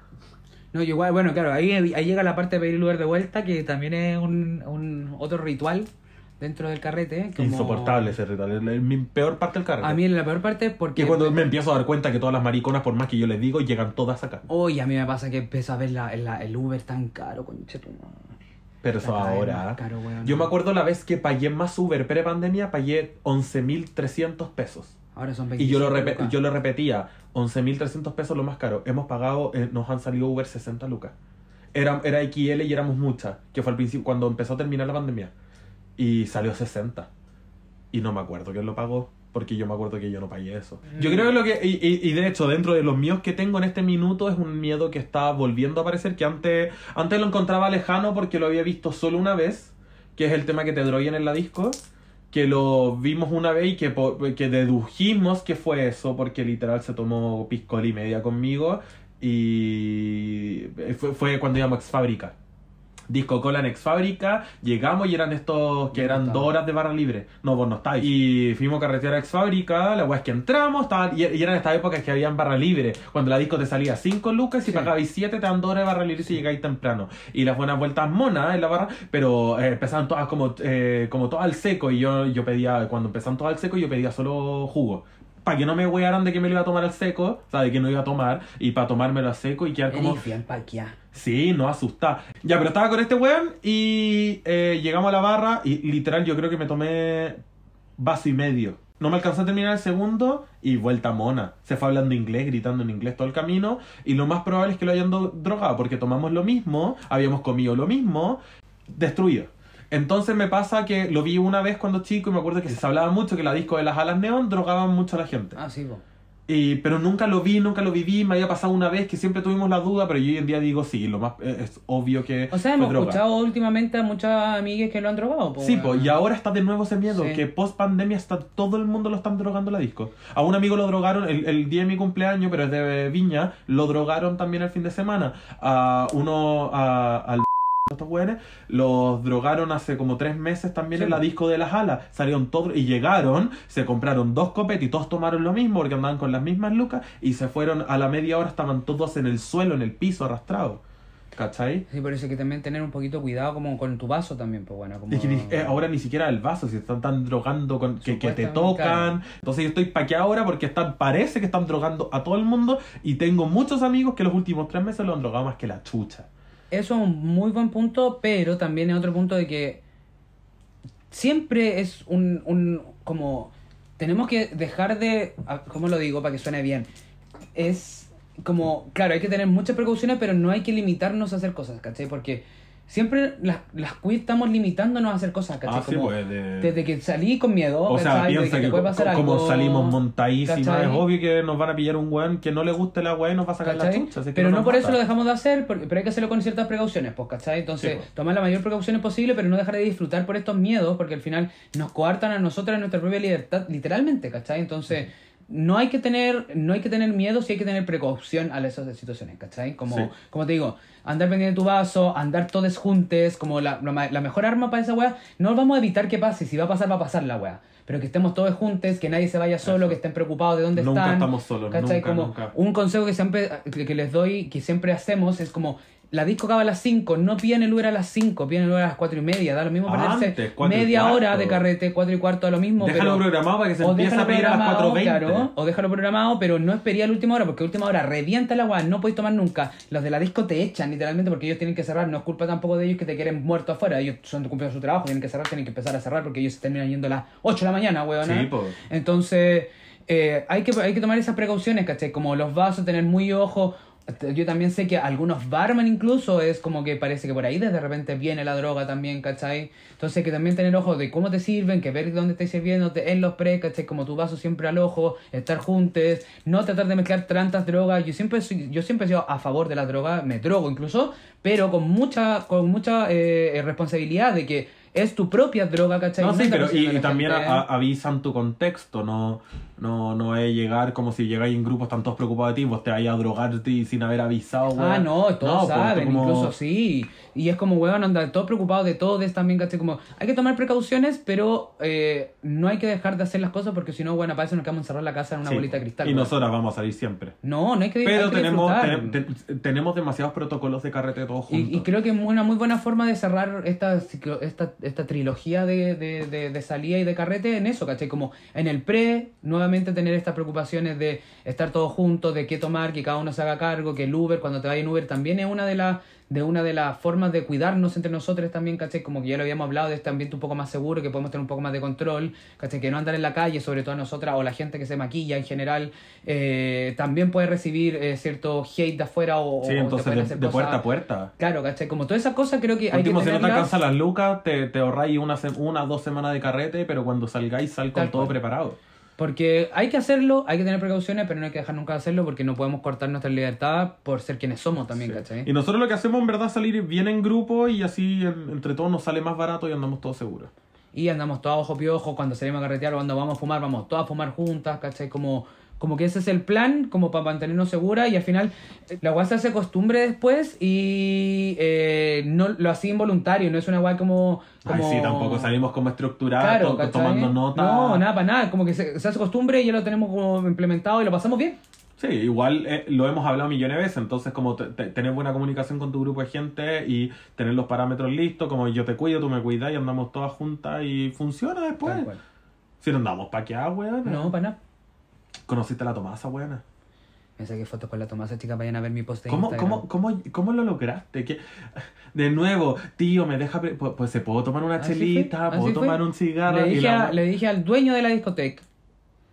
No, yo igual, bueno, claro, ahí, ahí llega la parte de pedir lugar de vuelta, que también es un, un otro ritual dentro del carrete. como- Insoportable ese ritual. Es mi peor parte del carrete. A mí la peor parte es porque... Que cuando me empiezo a dar cuenta que todas las mariconas, por más que yo les digo, llegan todas acá. Oye, a mí me pasa que empiezo a ver la, la- el Uber tan caro, concha tu. Pero eso ahora. caro. Yo me acuerdo la vez que pagué más Uber pre-pandemia, pagué 11.300 pesos. Ahora son Y yo lo, 25 repe- lucas. yo lo repetía, 11.300 pesos lo más caro. Hemos pagado, eh, nos han salido Uber 60 lucas. Era, era XL y éramos muchas, que fue al principio, cuando empezó a terminar la pandemia. Y salió 60. Y no me acuerdo quién lo pagó, porque yo me acuerdo que yo no pagué eso. Yo creo que lo que, y, y- y de hecho, dentro de los míos que tengo en este minuto, es un miedo que está volviendo a aparecer, que antes, antes lo encontraba lejano porque lo había visto solo una vez, que es el tema que te droguen en la disco que lo vimos una vez y que, que dedujimos que fue eso, porque literal se tomó piscola y media conmigo y fue, fue cuando íbamos a Fábrica. Disco Cola en Ex Fábrica, llegamos y eran estos que no eran dos horas de barra libre. No, vos no estáis. Y fuimos a carretera a Ex Fábrica, la weá es que entramos, estaban, y, y eran estas épocas que habían barra libre, cuando la disco te salía 5 lucas y Sí. pagabais 7 te dan 2 horas de barra libre si llegáis temprano. Y las buenas vueltas monas en la barra, pero eh, empezaban todas como, eh, como todas al seco y yo, yo pedía, cuando empezaban todas al seco yo pedía solo jugo. Para que no me wearan de que me lo iba a tomar al seco, o sea, de que no iba a tomar, y para tomármelo al seco y quedar como... Sí, no asusta. Ya, pero estaba con este weón y eh, llegamos a la barra y literal yo creo que me tomé vaso y medio. No me alcanzó a terminar el segundo y vuelta mona. Se fue hablando inglés, gritando en inglés todo el camino y lo más probable es que lo hayan do- drogado porque tomamos lo mismo, habíamos comido lo mismo, destruido. Entonces me pasa que lo vi una vez cuando chico y me acuerdo que se hablaba mucho que la disco de las alas neón drogaban mucho a la gente. Ah, sí, po. Y, pero nunca lo vi, nunca lo viví, me había pasado una vez que siempre tuvimos la duda, pero yo hoy en día digo sí, lo más eh, es obvio que O sea, hemos droga. escuchado últimamente a muchas amigas que lo han drogado. po, Sí, pues, y ahora está de nuevo ese miedo, Sí. que post pandemia está todo el mundo lo están drogando la disco. A un amigo lo drogaron el, el día de mi cumpleaños, pero es de Viña, lo drogaron también el fin de semana. A uno, a, al estos weones, los drogaron hace como tres meses también Sí. en la disco de las alas. Salieron todos y llegaron, se compraron dos copetes y todos tomaron lo mismo porque andaban con las mismas lucas y se fueron a la media hora, estaban todos en el suelo, en el piso, arrastrados. ¿Cachai? Sí, por eso hay que también tener un poquito cuidado como con tu vaso también, pues bueno. Como... Es que eh, ahora ni siquiera el vaso, si están tan drogando con que, que te tocan. claro. Entonces yo estoy pa' que ahora porque están, parece que están drogando a todo el mundo y tengo muchos amigos que los últimos tres meses lo han drogado más que la chucha. Eso es un muy buen punto, pero también es otro punto de que siempre es un, un como tenemos que dejar de, ah, ¿cómo lo digo para que suene bien? Es como, claro, hay que tener muchas precauciones, pero no hay que limitarnos a hacer cosas, ¿cachai? Porque siempre las, las queer estamos limitándonos a hacer cosas, ¿cachai? Ah, sí, Como pues, de- Desde que salí con miedo, O sea, piensa te que, puede pasar como algo, salimos montadísimas, ¿cachai? es obvio que nos van a pillar un weón que no le guste la weá y nos va a sacar la ¿cachai? chucha. así que pero no por eso lo dejamos de hacer, porque- pero hay que hacerlo con ciertas precauciones, pues, ¿cachai? Entonces, Sí, pues. tomar la mayor precauciones posible, pero no dejar de disfrutar por estos miedos, porque al final nos coartan a nosotras nuestra propia libertad, literalmente, ¿cachai? Entonces, no hay que tener, no hay que tener miedo, sí hay que tener precaución a esas situaciones, ¿cachai? Como, Sí. como te digo, andar pendiente de tu vaso, andar todos juntos, como la, la, mejor arma para esa weá, no vamos a evitar que pase, si va a pasar, va a pasar la weá. Pero que estemos todos juntos, que nadie se vaya solo, Eso. que estén preocupados de dónde Nunca están. estamos solos, ¿cachai? nunca, como nunca. un consejo que siempre que les doy, que siempre hacemos, es como la disco acaba a las 5, no pidan el Uber a las 5, pidan el Uber a las 4 y media, da lo mismo perderse Antes, media hora de carrete, 4 y cuarto, da lo mismo. Déjalo pero- programado para que se empiece a pedir a las programado, 4.20. claro, o déjalo programado, pero no esperé a la última hora, porque última hora revienta el agua, no podéis tomar nunca. Los de la disco te echan literalmente porque ellos tienen que cerrar, no es culpa tampoco de ellos que te quieren muerto afuera, ellos son cumpliendo su trabajo, tienen que cerrar, tienen que empezar a cerrar porque ellos se terminan yendo a las 8 de la mañana, weón. Sí, pues. Entonces, eh, hay, que, hay que tomar esas precauciones, ¿cachai? Como los vasos, tener muy ojo. Yo también sé que algunos barman incluso es como que parece que por ahí de repente viene la droga también, ¿cachai? Entonces hay que también tener ojo de cómo te sirven, que ver dónde estáis sirviéndote en los pre, ¿cachai? Como tu vaso siempre al ojo, estar juntos, no tratar de mezclar tantas drogas. Yo siempre, soy- yo siempre he sido a favor de la droga, me drogo incluso, pero con mucha, con mucha eh, responsabilidad de que es tu propia droga, ¿cachai? No, sí, pero y, también a- avisan tu contexto, no, no, no es llegar como si llegáis en grupos están todos preocupados de ti, vos te vayas a drogarte y sin haber avisado, Ah, weón. no, todos pues, saben, como- incluso sí. Y es como, weón, anda todos preocupados de todo, es también, ¿cachai? Como, hay que tomar precauciones, pero eh, no hay que dejar de hacer las cosas porque si no, bueno, para eso nos quedamos encerrados en la casa en una Sí, bolita de cristal. Y weón. nosotras vamos a salir siempre. No, no hay que Pero hay que tenemos, ten- ten- tenemos demasiados protocolos de carrete todos juntos. Y, y creo que es una muy buena forma de cerrar esta, esta, esta trilogía de, de, de, de salida y de carrete en eso, ¿cachai? Como en el pre, nuevamente tener estas preocupaciones de estar todos juntos, de qué tomar, que cada uno se haga cargo, que el Uber, cuando te vaya en Uber, también es una de las de una de las formas de cuidarnos entre nosotros también, ¿cachai? Como que ya lo habíamos hablado de este ambiente un poco más seguro, que podemos tener un poco más de control, ¿cachai? Que no andar en la calle, sobre todo nosotras o la gente que se maquilla en general, eh, también puede recibir eh, cierto hate de afuera o, Sí, entonces de, hacer de cosas- puerta a puerta. Claro, ¿cachai? Como todas esas cosas creo que hay que último, si no te tenerlas- alcanzan las lucas, te, te ahorráis una, una dos semanas de carrete, pero cuando salgáis, sal con Tal todo cual. preparado. Porque hay que hacerlo, hay que tener precauciones, pero no hay que dejar nunca de hacerlo porque no podemos cortar nuestra libertad por ser quienes somos también, Sí. ¿cachai? Y nosotros lo que hacemos en verdad es salir bien en grupo y así en- entre todos nos sale más barato y andamos todos seguros. Y andamos todos ojo piojo, cuando salimos a carretear o cuando vamos a fumar, vamos todas a fumar juntas, ¿cachai? Como, como que ese es el plan, como para mantenernos seguras y al final eh, la weá se hace costumbre después y eh, no lo así involuntario, no es una weá como, como... Ay, sí, tampoco salimos como estructurados, Claro, to- ¿cachai? tomando nota. No, nada, para nada, como que se, se hace costumbre y ya lo tenemos como implementado y lo pasamos bien. Sí, igual eh, lo hemos hablado millones de veces, entonces como te- te- tener buena comunicación con tu grupo de gente y tener los parámetros listos, como yo te cuido, tú me cuidas y andamos todas juntas y funciona después. Si no andamos paqueadas, weón. No, para nada. ¿Conociste a la Tomasa, weón? Me saqué fotos con la Tomasa, chicas, vayan a ver mi post de ¿Cómo, Instagram. cómo, cómo, ¿Cómo lo lograste? ¿Qué- De nuevo, tío, me deja. Pues, pues se puedo tomar una Así chelita, fue, puedo así fue. tomar un cigarro. Le y dije, la- a- le dije al dueño de la discoteca,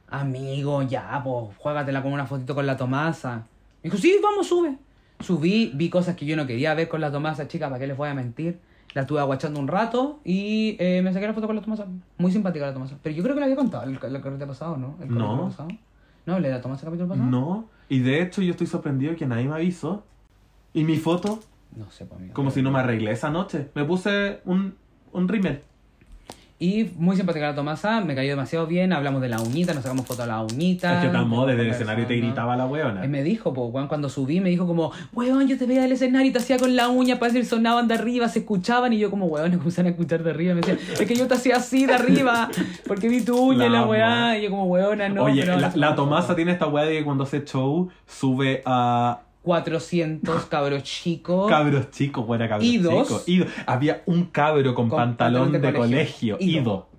amigo, ya, pues, juégatela con una fotito con la Tomasa. Me dijo, sí, vamos, sube. Subí, vi cosas que yo no quería ver con la Tomasa, chica, ¿para qué les voy a mentir? La estuve aguachando un rato y eh, me saqué la foto con la Tomasa. Muy simpática la Tomasa. Pero yo creo que la había contado el, el carrete pasado, ¿no? El No. pasado. ¿No? ¿Le da Tomás el capítulo pasado? No. Y de hecho yo estoy sorprendido que nadie me avisó. Y mi foto, No sé, pues, amigo. como si no me arreglé esa noche. Me puse un, un rímel. Y muy simpática la Tomasa, me cayó demasiado bien, hablamos de la uñita, nos sacamos fotos de la uñita. Es que tamó desde el escenario te gritaba la weona. Y me dijo, weón, cuando subí, me dijo como, weón, yo te veía del escenario y te hacía con la uña para decir sonaban de arriba, se escuchaban, y yo como, weón, me empezaron a escuchar de arriba, me decían, es que yo te hacía así de arriba, porque vi tu uña y La weá, y yo como, weona, no. Oye, pero la, Tomasa tiene esta weá de que cuando hace show sube a 400 cabros chicos. cabros chicos, buena cabros Idos. chicos. Ido. Había un cabro con, Con pantalón de, colegio. Ido. Ido.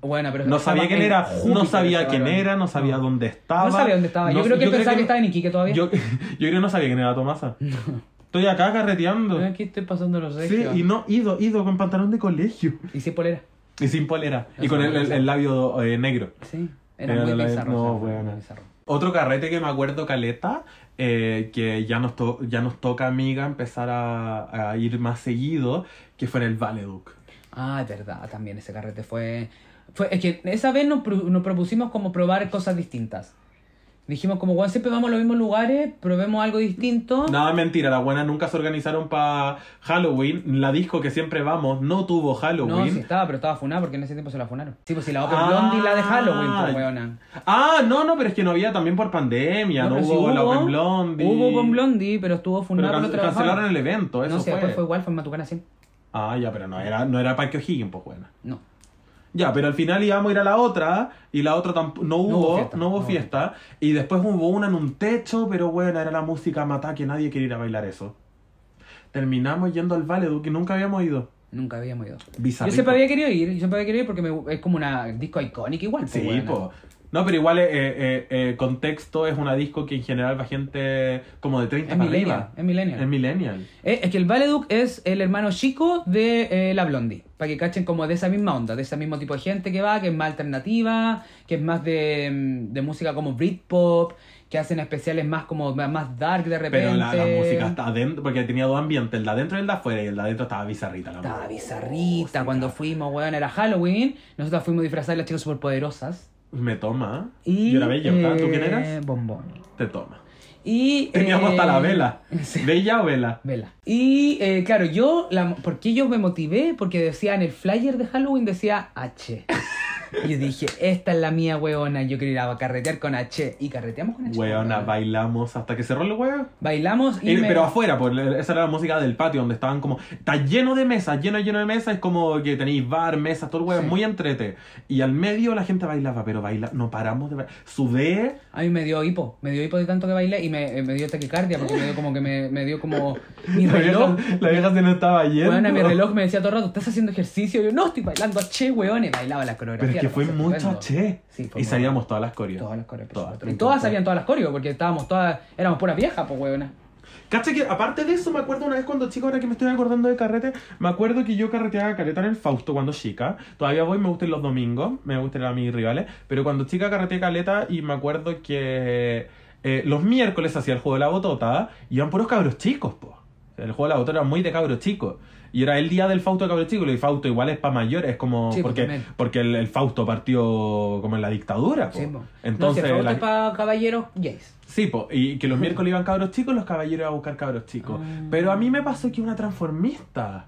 Bueno, pero No sabía quién era, Júpiter no sabía quién era, no sabía dónde estaba. No sabía dónde estaba. Yo No- creo que él pensaba que, estaba en Iquique todavía. Yo, yo creo que no sabía quién era Tomasa. Estoy acá carreteando. Aquí estoy pasando los Sí, regios. y no, Ido, Ido con pantalón de colegio. Y sin polera. Y sin polera. Y con el, el- labio eh, negro. Sí. Era Era muy bizarro. no, bueno. muy bizarro. Otro carrete que me acuerdo, Caleta, eh, que ya nos, to- ya nos toca, amiga, empezar a, ir más seguido, que fue en el Valeduc. Ah, es verdad, también ese carrete fue... fue es que esa vez nos, pro- nos propusimos como probar cosas distintas. Dijimos como, bueno, siempre vamos a los mismos lugares, probemos algo distinto. Nada, mentira, las buenas nunca se organizaron para Halloween. La disco que siempre vamos no tuvo No, Halloween. sí estaba, pero estaba funada porque en ese tiempo se la funaron. Sí, pues si la Open Ah. Blondie la de Halloween, pues weona. Ah, no, no, pero es que no había también por pandemia, no, pero sí hubo, la Open Blondie. Hubo Open Blondie, pero estuvo Pero funada por can- cancelaron el evento, eso No sé, fue. después fue igual, fue en Matucana 100. Ah, ya, pero no era, no era Parque O'Higgins, pues buena. No. Ya, pero al final íbamos a ir a la otra y la otra tamp- no hubo, hubo fiesta, no hubo no fiesta. Y después hubo una en un techo, pero bueno, era la música mata que nadie quería ir a bailar eso. Terminamos yendo al Valedu que nunca habíamos ido. Nunca habíamos ido. Yo siempre había querido ir, yo siempre había querido ir porque me- es como una disco icónica igual. pues, Sí, weona. po. No, pero igual, eh, eh, eh, contexto es una disco que en general va gente como de 30 Es para millennial, arriba. es millennial. Es millennial. Eh, es que el Valeduc es el hermano chico de la Blondie. Para que cachen como de esa misma onda, de ese mismo tipo de gente que va, que es más alternativa, que es más de, mm, de música como Britpop, que hacen especiales más como más dark de repente. Pero la, la música está adentro, porque tenía dos ambientes, el de adentro y el de afuera, y el de adentro estaba bizarrita. La Estaba música. bizarrita. Cuando fuimos, weón, era Halloween. Nosotros fuimos disfrazadas las chicas superpoderosas. Me toma. Y, Yo era bella, ¿verdad? ¿Tú eh, quién eras? Bombón. Te toma. Y, Teníamos eh, hasta la vela. sí. ¿Bella o vela? Vela. Y eh, claro, yo, la, ¿por qué yo me motivé? Porque decía en el flyer de Halloween decía H. Y yo dije, esta es la mía, weona. Yo quiero ir a carretear con H. Y carreteamos con H. Weona, bailamos hasta que cerró el huevo. Bailamos y. Eh, me- Pero afuera, pues esa era la música del patio, donde estaban como. Está lleno de mesas, lleno, lleno de mesas. Es como que tenéis bar, mesas, todo el huevo, Sí. muy entrete. Y al medio la gente bailaba, pero baila, no paramos de bailar. Sudé. A mí me dio hipo. Me dio hipo de tanto que bailé y me, eh, me dio taquicardia porque me dio como que me, me dio como. Mi La reloj. vieja, la vieja se nos estaba yendo. Weona, mi reloj me decía todo el rato, ¿estás haciendo ejercicio? Y yo, no, estoy bailando H, weón. Y bailaba la coreografía. Que fue mucho che. Sí, fue y muy sabíamos todas las coreos. Todas las coreos, Todas, Y todas sabían todas las coreos, porque estábamos todas, éramos puras viejas, pues weona. Cacha que aparte de eso, me acuerdo una vez cuando chico, ahora que me estoy acordando de carrete, me acuerdo que yo carreteaba carreta en el Fausto cuando chica. Todavía voy, me gustan los domingos, me gustan a mis rivales. Pero cuando chica carreteé caleta y me acuerdo que eh, los miércoles hacía el juego de la botota y iban puros cabros chicos, po. El juego de la botota era muy de cabros chicos. Y era el día del Fausto de cabros chicos. Y el Fausto igual es para mayores, es como. Sí, pues, porque también. porque el, el Fausto partió como en la dictadura, po. Sí, po. Entonces. no, si la- es para caballeros gays. Sí, po, y que los miércoles iban cabros chicos, los caballeros iban a buscar cabros chicos. Ah. Pero a mí me pasó que una transformista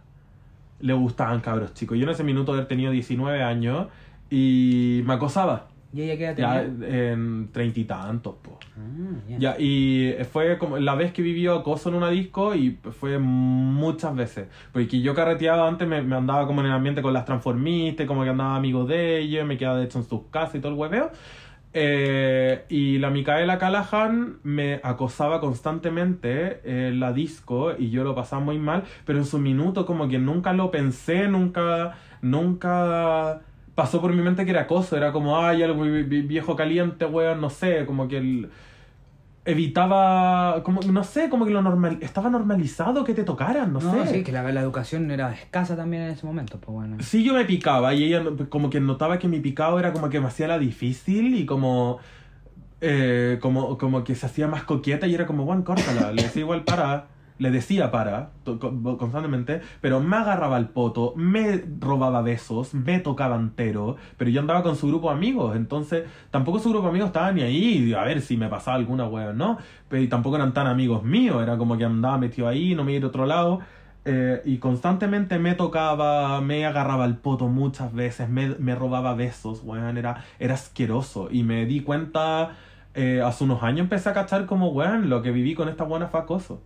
le gustaban cabros chicos. Yo en ese minuto haber tenido 19 años y me acosaba. Y ella queda Ya en treinta y tantos, po. Ah, ya. Ya, y fue como la vez que vivió acoso en una disco y fue muchas veces. Porque yo carreteaba antes, me, me andaba como en el ambiente con las transformistas, como que andaba amigo de ellos, me quedaba de hecho en sus casas y todo el hueveo. Eh, y la Micaela Callahan me acosaba constantemente en la disco y yo lo pasaba muy mal, pero en su minuto como que nunca lo pensé, nunca, nunca pasó por mi mente que era acoso, era como, ay, algo vi- vi- viejo caliente, weón, no sé, como que el evitaba, como, no sé, como que lo normal, estaba normalizado que te tocaran, no, No, sé. sí, que la, la educación era escasa también en ese momento, pues bueno. Sí, yo me picaba y ella como que notaba que mi picado era como que me hacía la difícil y como, eh, como, como que se hacía más coqueta y era como, bueno, córtala, le decía igual para. Le decía para constantemente, pero me agarraba el poto, me robaba besos, me tocaba entero, pero yo andaba con su grupo de amigos, entonces tampoco su grupo de amigos estaba ni ahí, a ver si me pasaba alguna wea, ¿no? Pero tampoco eran tan amigos míos, era como que andaba metido ahí, no me iba a otro lado. eh, y constantemente me tocaba, me agarraba el poto muchas veces, me, me robaba besos, weón, era, era asqueroso. Y me di cuenta, eh, hace unos años empecé a cachar como, weón, lo que viví con esta buena fue acoso.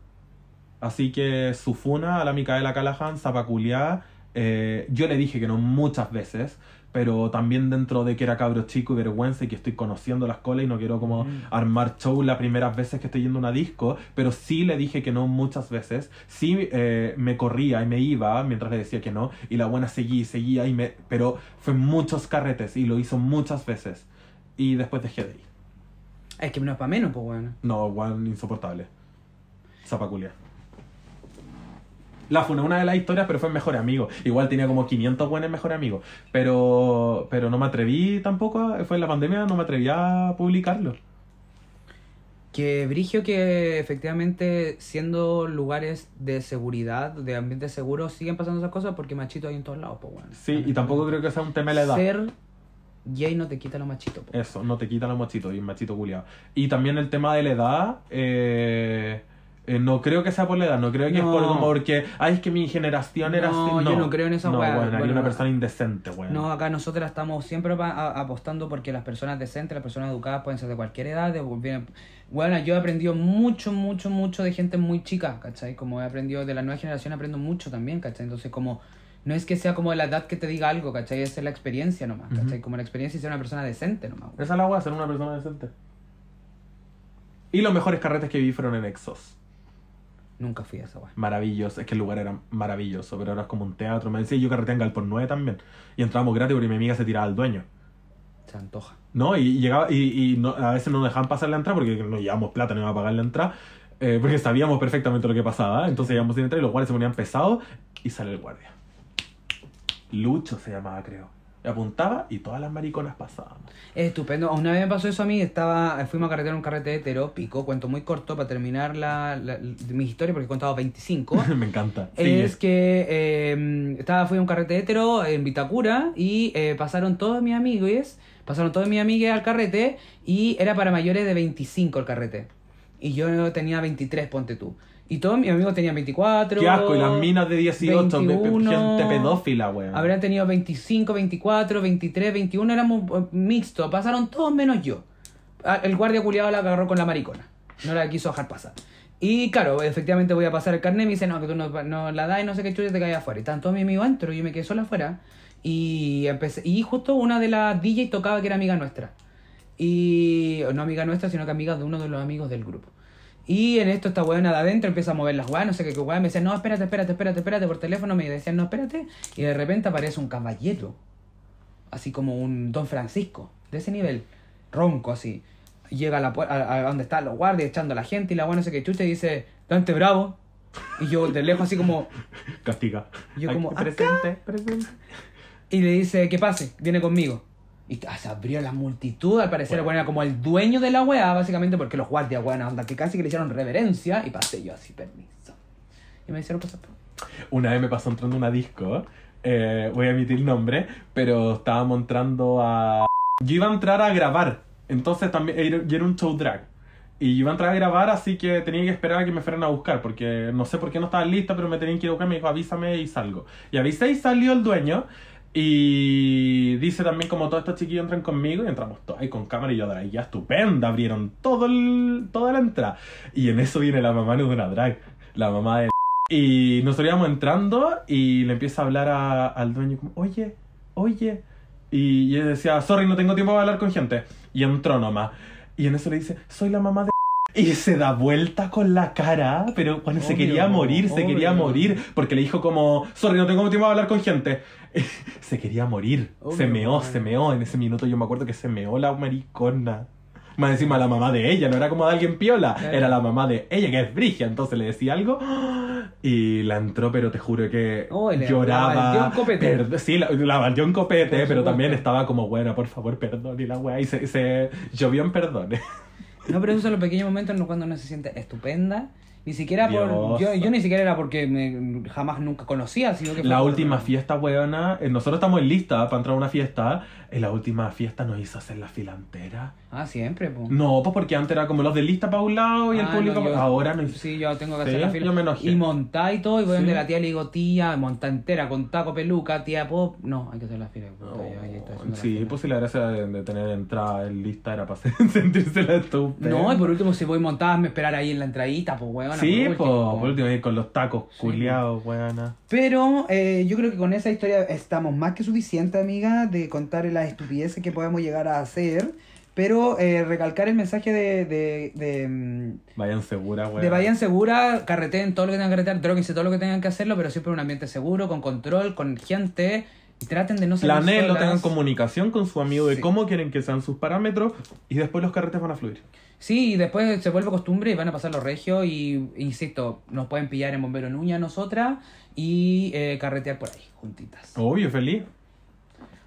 Así que su funa a la Micaela Callahan, zapaculiá, eh, yo le dije que no muchas veces, pero también dentro de que era cabro chico y vergüenza y que estoy conociendo las colas y no quiero como Mm. armar show las primeras veces que estoy yendo a una disco, pero sí le dije que no muchas veces, sí eh, me corría y me iba mientras le decía que no, y la buena seguía y seguía, y me, pero fue muchos carretes y lo hizo muchas veces, y después dejé de ir. Es que no es para menos, pues bueno. No, weón, insoportable. Zapaculia. La fue una de las historias, pero fue mejor amigo. Igual tenía como 500 buenos mejores amigos. Pero, pero no me atreví tampoco, fue en la pandemia, no me atreví a publicarlo. Que Brigio que efectivamente siendo lugares de seguridad, de ambientes seguros, siguen pasando esas cosas porque machito hay en todos lados, pues bueno. Sí, y tampoco creo que sea un tema de la edad. Ser gay no te quita lo machito, po. Eso, no te quita los machitos y machito culiado. Y también el tema de la edad, eh, eh, no creo que sea por la edad, no creo que No. es por como porque, ay, es que mi generación era No, así. yo no creo en esa no, weá. bueno, Bueno, una persona indecente, weón. No, acá nosotros estamos siempre apostando porque las personas decentes, las personas educadas pueden ser de cualquier edad. De, vienen- bueno, yo he aprendido mucho, mucho, mucho de gente muy chica, ¿cachai? Como he aprendido de la nueva generación, aprendo mucho también, ¿cachai? Entonces, como, no es que sea como de la edad que te diga algo, ¿cachai? Es la experiencia nomás, ¿cachai? Ujú. Como la experiencia y ser una persona decente nomás. Esa es la weá, ser una persona decente. Y los mejores carretes que vi fueron en Exos. Nunca fui a esa weá. Maravilloso, es que el lugar era maravilloso, pero ahora es como un teatro. Me decía, yo carreteé en Galpón 9 también. Y entrábamos gratis porque mi amiga se tiraba al dueño. Se antoja. ¿No? Y llegaba, y, y no- a veces no nos dejaban pasar la entrada porque no llevábamos plata, no íbamos a pagar la entrada. eh, porque sabíamos perfectamente lo que pasaba. Entonces íbamos sin entrar y los guardias se ponían pesados y sale el guardia. Lucho se llamaba, creo. Apuntaba y todas las mariconas pasaban. Es estupendo. Una vez me pasó eso a mí, estaba, fuimos a carretera un carrete hetero, pico, cuento muy corto para terminar la, la- mi historia porque he contado 25. Me encanta. es que eh, estaba, fui a un carrete hetero en Vitacura y eh, pasaron todos mis amigos, pasaron todos mis amigos al carrete y era para mayores de 25 el carrete. Y yo tenía 23, ponte tú. Y todos mis amigos tenían 24. Qué asco, y las minas de 18, pe- pe- 21, gente pedófila, weón. Habrían tenido 25, 24, 23, 21, éramos eh, mixtos. Pasaron todos menos yo. Ah, El guardia culiado la agarró con la maricona. No la quiso dejar pasar. Y claro, efectivamente voy a pasar el carnet. Me dice, no, que tú no, no la das y no sé qué chucha te caes afuera. Y estaban todos mis amigos dentro. Y yo me quedé sola afuera. Y empecé. Y justo una de las DJ tocaba que era amiga nuestra. Y. No amiga nuestra, sino que amiga de uno de los amigos del grupo. Y en esto esta weona de adentro empieza a mover las weas, no sé qué, qué. Me decía, no, espérate, espérate, espérate, espérate. Por teléfono me decían, no, espérate. Y de repente aparece un caballero. Así como un Don Francisco. De ese nivel. Ronco, así. Llega a, la, a, a donde están los guardias echando a la gente y la weona no sé qué chucha y dice, Dante Bravo. Y yo de lejos así como... Castiga. Yo como, presente, presente. Y le dice, que pase, viene conmigo. Y se abrió la multitud, al parecer, Bueno. bueno, era como el dueño de la weá, básicamente, porque los guardias, weón, onda, que casi que le hicieron reverencia, y pasé yo así, permiso. Y me hicieron pasar. Una vez me pasó entrando a una disco, eh, voy a emitir nombre, pero estábamos entrando a... Yo iba a entrar a grabar, entonces también era yo era un show drag. Y iba a entrar a grabar, así que tenía que esperar a que me fueran a buscar, porque no sé por qué no estaba lista, pero me tenían que ir a buscar, me dijo avísame y salgo. Y avisé y salió el dueño, y dice también como todos estos chiquillos entran conmigo, y entramos todos ahí con cámara y yo, drag, ya estupenda, abrieron todo el, toda la entrada. Y en eso viene la mamá de una drag, la mamá de y nosotros íbamos entrando y le empieza a hablar a- al dueño como, oye, oye. Y, y él decía, sorry, no tengo tiempo para hablar con gente. Y entró nomás. Y en eso le dice, soy la mamá de... Y se da vuelta con la cara, pero cuando se Obvio, quería morir, se quería obvio. morir, porque le dijo como, sorry, no tengo tiempo para hablar con gente. se quería morir, se Obvio, meó, obvio. se meó. En ese minuto yo me acuerdo que se meó la maricona. Más encima la mamá de ella, no era como de alguien piola, Claro. era la mamá de ella, que es Brigia, entonces le decía algo y la entró, pero te juro que Oh, lloraba. la en copete. Sí, la, la baldeó en copete, pero también estaba como, bueno, por favor, perdón, y la weá, y se, se llovió en perdones. No, pero esos son los pequeños momentos cuando uno se siente estupenda Ni siquiera por. Yo, yo ni siquiera era porque me, jamás nunca conocía, sino que La por- última fiesta, weona, eh, nosotros estamos en lista para entrar a una fiesta. En la última fiesta nos hizo hacer la fila entera. Ah, siempre, pues. No, pues porque antes era como los de lista para un lado y el Ah, público no, yo- Ahora no hizo. Sí, yo tengo que Sí, hacer la fila. yo me enojé. Y montar y todo, y voy Sí. donde la tía le digo, tía, monta entera, con taco, peluca, tía pop. No, hay que hacer la fila. puta, haciendo la sí, fila. pues si la gracia de, de tener entrada en lista era para sentirse la estúpida. No, y por último, si voy montada, me esperar ahí en la entradita, pues, weón. Sí, pues, por último, ahí con los tacos Sí, culiados, weona. Pero eh, yo creo que con esa historia estamos más que suficiente, amiga, de contar las estupideces que podemos llegar a hacer. Pero eh, recalcar el mensaje de, de, de, mm, Vayan seguras, weona. de vayan segura, carreteen todo lo que tengan que carretear, droguense todo lo que tengan que hacerlo, pero siempre en un ambiente seguro, con control, con gente. Y traten de no Planeenlo, solas. tengan comunicación con su amigo de Sí. cómo quieren que sean sus parámetros y después los carretes van a fluir. Sí, y después se vuelve costumbre y van a pasar los regios y, insisto, nos pueden pillar en Bombero Nuña nosotras y eh, carretear por ahí, juntitas. Obvio, feliz.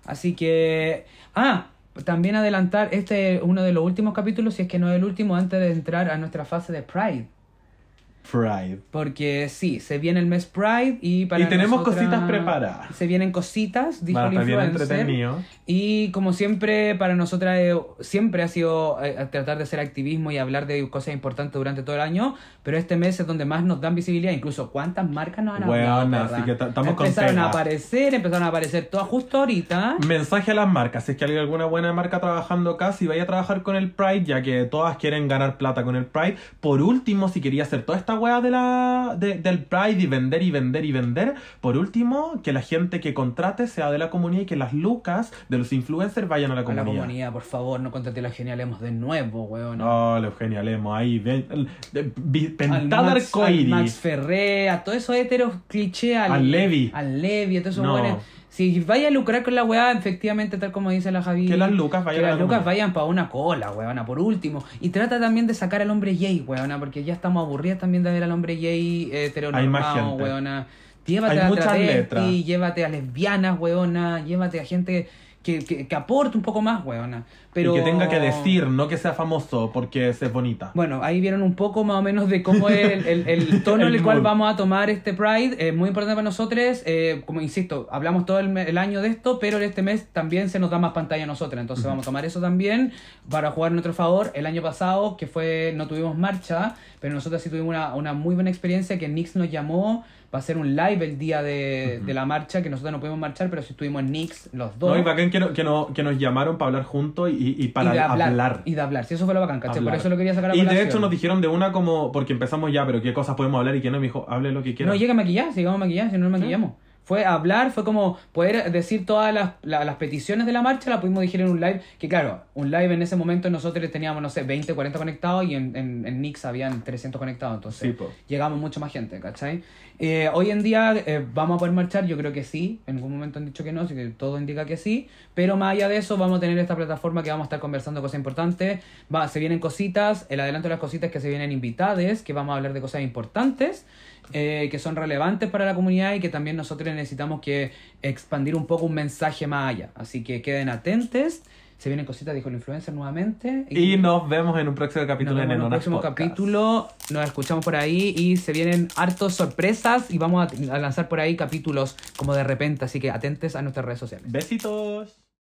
Así que... Ah, también adelantar, este es uno de los últimos capítulos, si es que no es el último, antes de entrar a nuestra fase de Pride. Pride. Porque sí, se viene el mes Pride y para Y tenemos nosotras- cositas preparadas. Se vienen cositas, dijo Van a el bien entretenido. Y como siempre, para nosotras eh, siempre ha sido eh, tratar de hacer activismo y hablar de cosas importantes durante todo el año, pero este mes es donde más nos dan visibilidad, incluso cuántas marcas nos han hablado. Perra? así que ta- estamos Empezaron a aparecer, empezaron a aparecer todas justo ahorita. Mensaje a las marcas, si es que hay alguna buena marca trabajando acá, si vaya a trabajar con el Pride, ya que todas quieren ganar plata con el Pride. Por último, si quería hacer toda esta wea de la de- del Pride y vender y vender y vender, por último, que la gente que contrate sea de la comunidad y que las lucas de los influencers vayan a la A la comunidad. comunidad, por favor, no contrate la genialemos de nuevo, weón. Oh, lo genialemos ahí, ven, pentada arcoíris. Max Ferré, a todos esos heteros cliché, al, Al Levi. Al Levi, a todos esos No. buenos. Si vaya a lucrar con la weá, efectivamente, tal como dice la Javi. Que las lucas vayan que las lucas vayan para una cola, weona, por último. Y trata también de sacar al hombre gay, weona, porque ya estamos aburridas también de ver al hombre gay eh, heteronormado, weona. Llévate Hay a muchas travesti, letras. llévate a lesbianas, weona, llévate a gente que, que, que aporte un poco más, weona. Pero... Y que tenga que decir, no que sea famoso porque es bonita. Bueno, ahí vieron un poco más o menos de cómo es el, el- el tono en El el cual vamos a tomar este Pride. Es muy importante para nosotros. eh, como insisto, hablamos todo el, año de esto, pero en este mes también se nos da más pantalla a nosotros. Entonces vamos a tomar eso también para jugar a nuestro favor. El año pasado, que fue, no tuvimos marcha, pero nosotros sí tuvimos una, una muy buena experiencia que Nix nos llamó para hacer un live el día de, de la marcha, que nosotros no pudimos marchar, pero sí estuvimos en Nix los dos. No, y bacán que, no- que, no- que nos llamaron para hablar juntos y, y para y hablar, hablar. Y de hablar. Sí, eso fue lo bacán, ¿cachai? Por eso lo quería sacar a Y de hecho nos dijeron de una como, porque empezamos ya, pero qué cosas podemos hablar y qué no, me dijo, hable lo que quiera. No llega a maquillar, sigamos a maquillar, si no nos maquillamos. Fue hablar, fue como poder decir todas las, la- las peticiones de la marcha, la pudimos decir en un live, que claro, un live en ese momento nosotros teníamos, no sé, 20, 40 conectados y en, en, en Nix habían 300 conectados, entonces Sí, llegamos mucho más gente, ¿cachai? Eh, hoy en día eh, vamos a poder marchar, yo creo que sí, en ningún momento han dicho que no, así que todo indica que sí, pero más allá de eso vamos a tener esta plataforma que vamos a estar conversando cosas importantes, va, se vienen cositas, el adelanto de las cositas que se vienen invitades, que vamos a hablar de cosas importantes, eh, que son relevantes para la comunidad y que también nosotros necesitamos que expandir un poco un mensaje más allá, así que queden atentos. Se vienen cositas, dijo el influencer nuevamente. Y nos vemos en un próximo Nos capítulo vemos en en un Enonas próximo Podcast. capítulo. Nos escuchamos por ahí y se vienen hartos sorpresas y vamos a, a lanzar por ahí capítulos como de repente. Así que atentes a nuestras redes sociales. Besitos.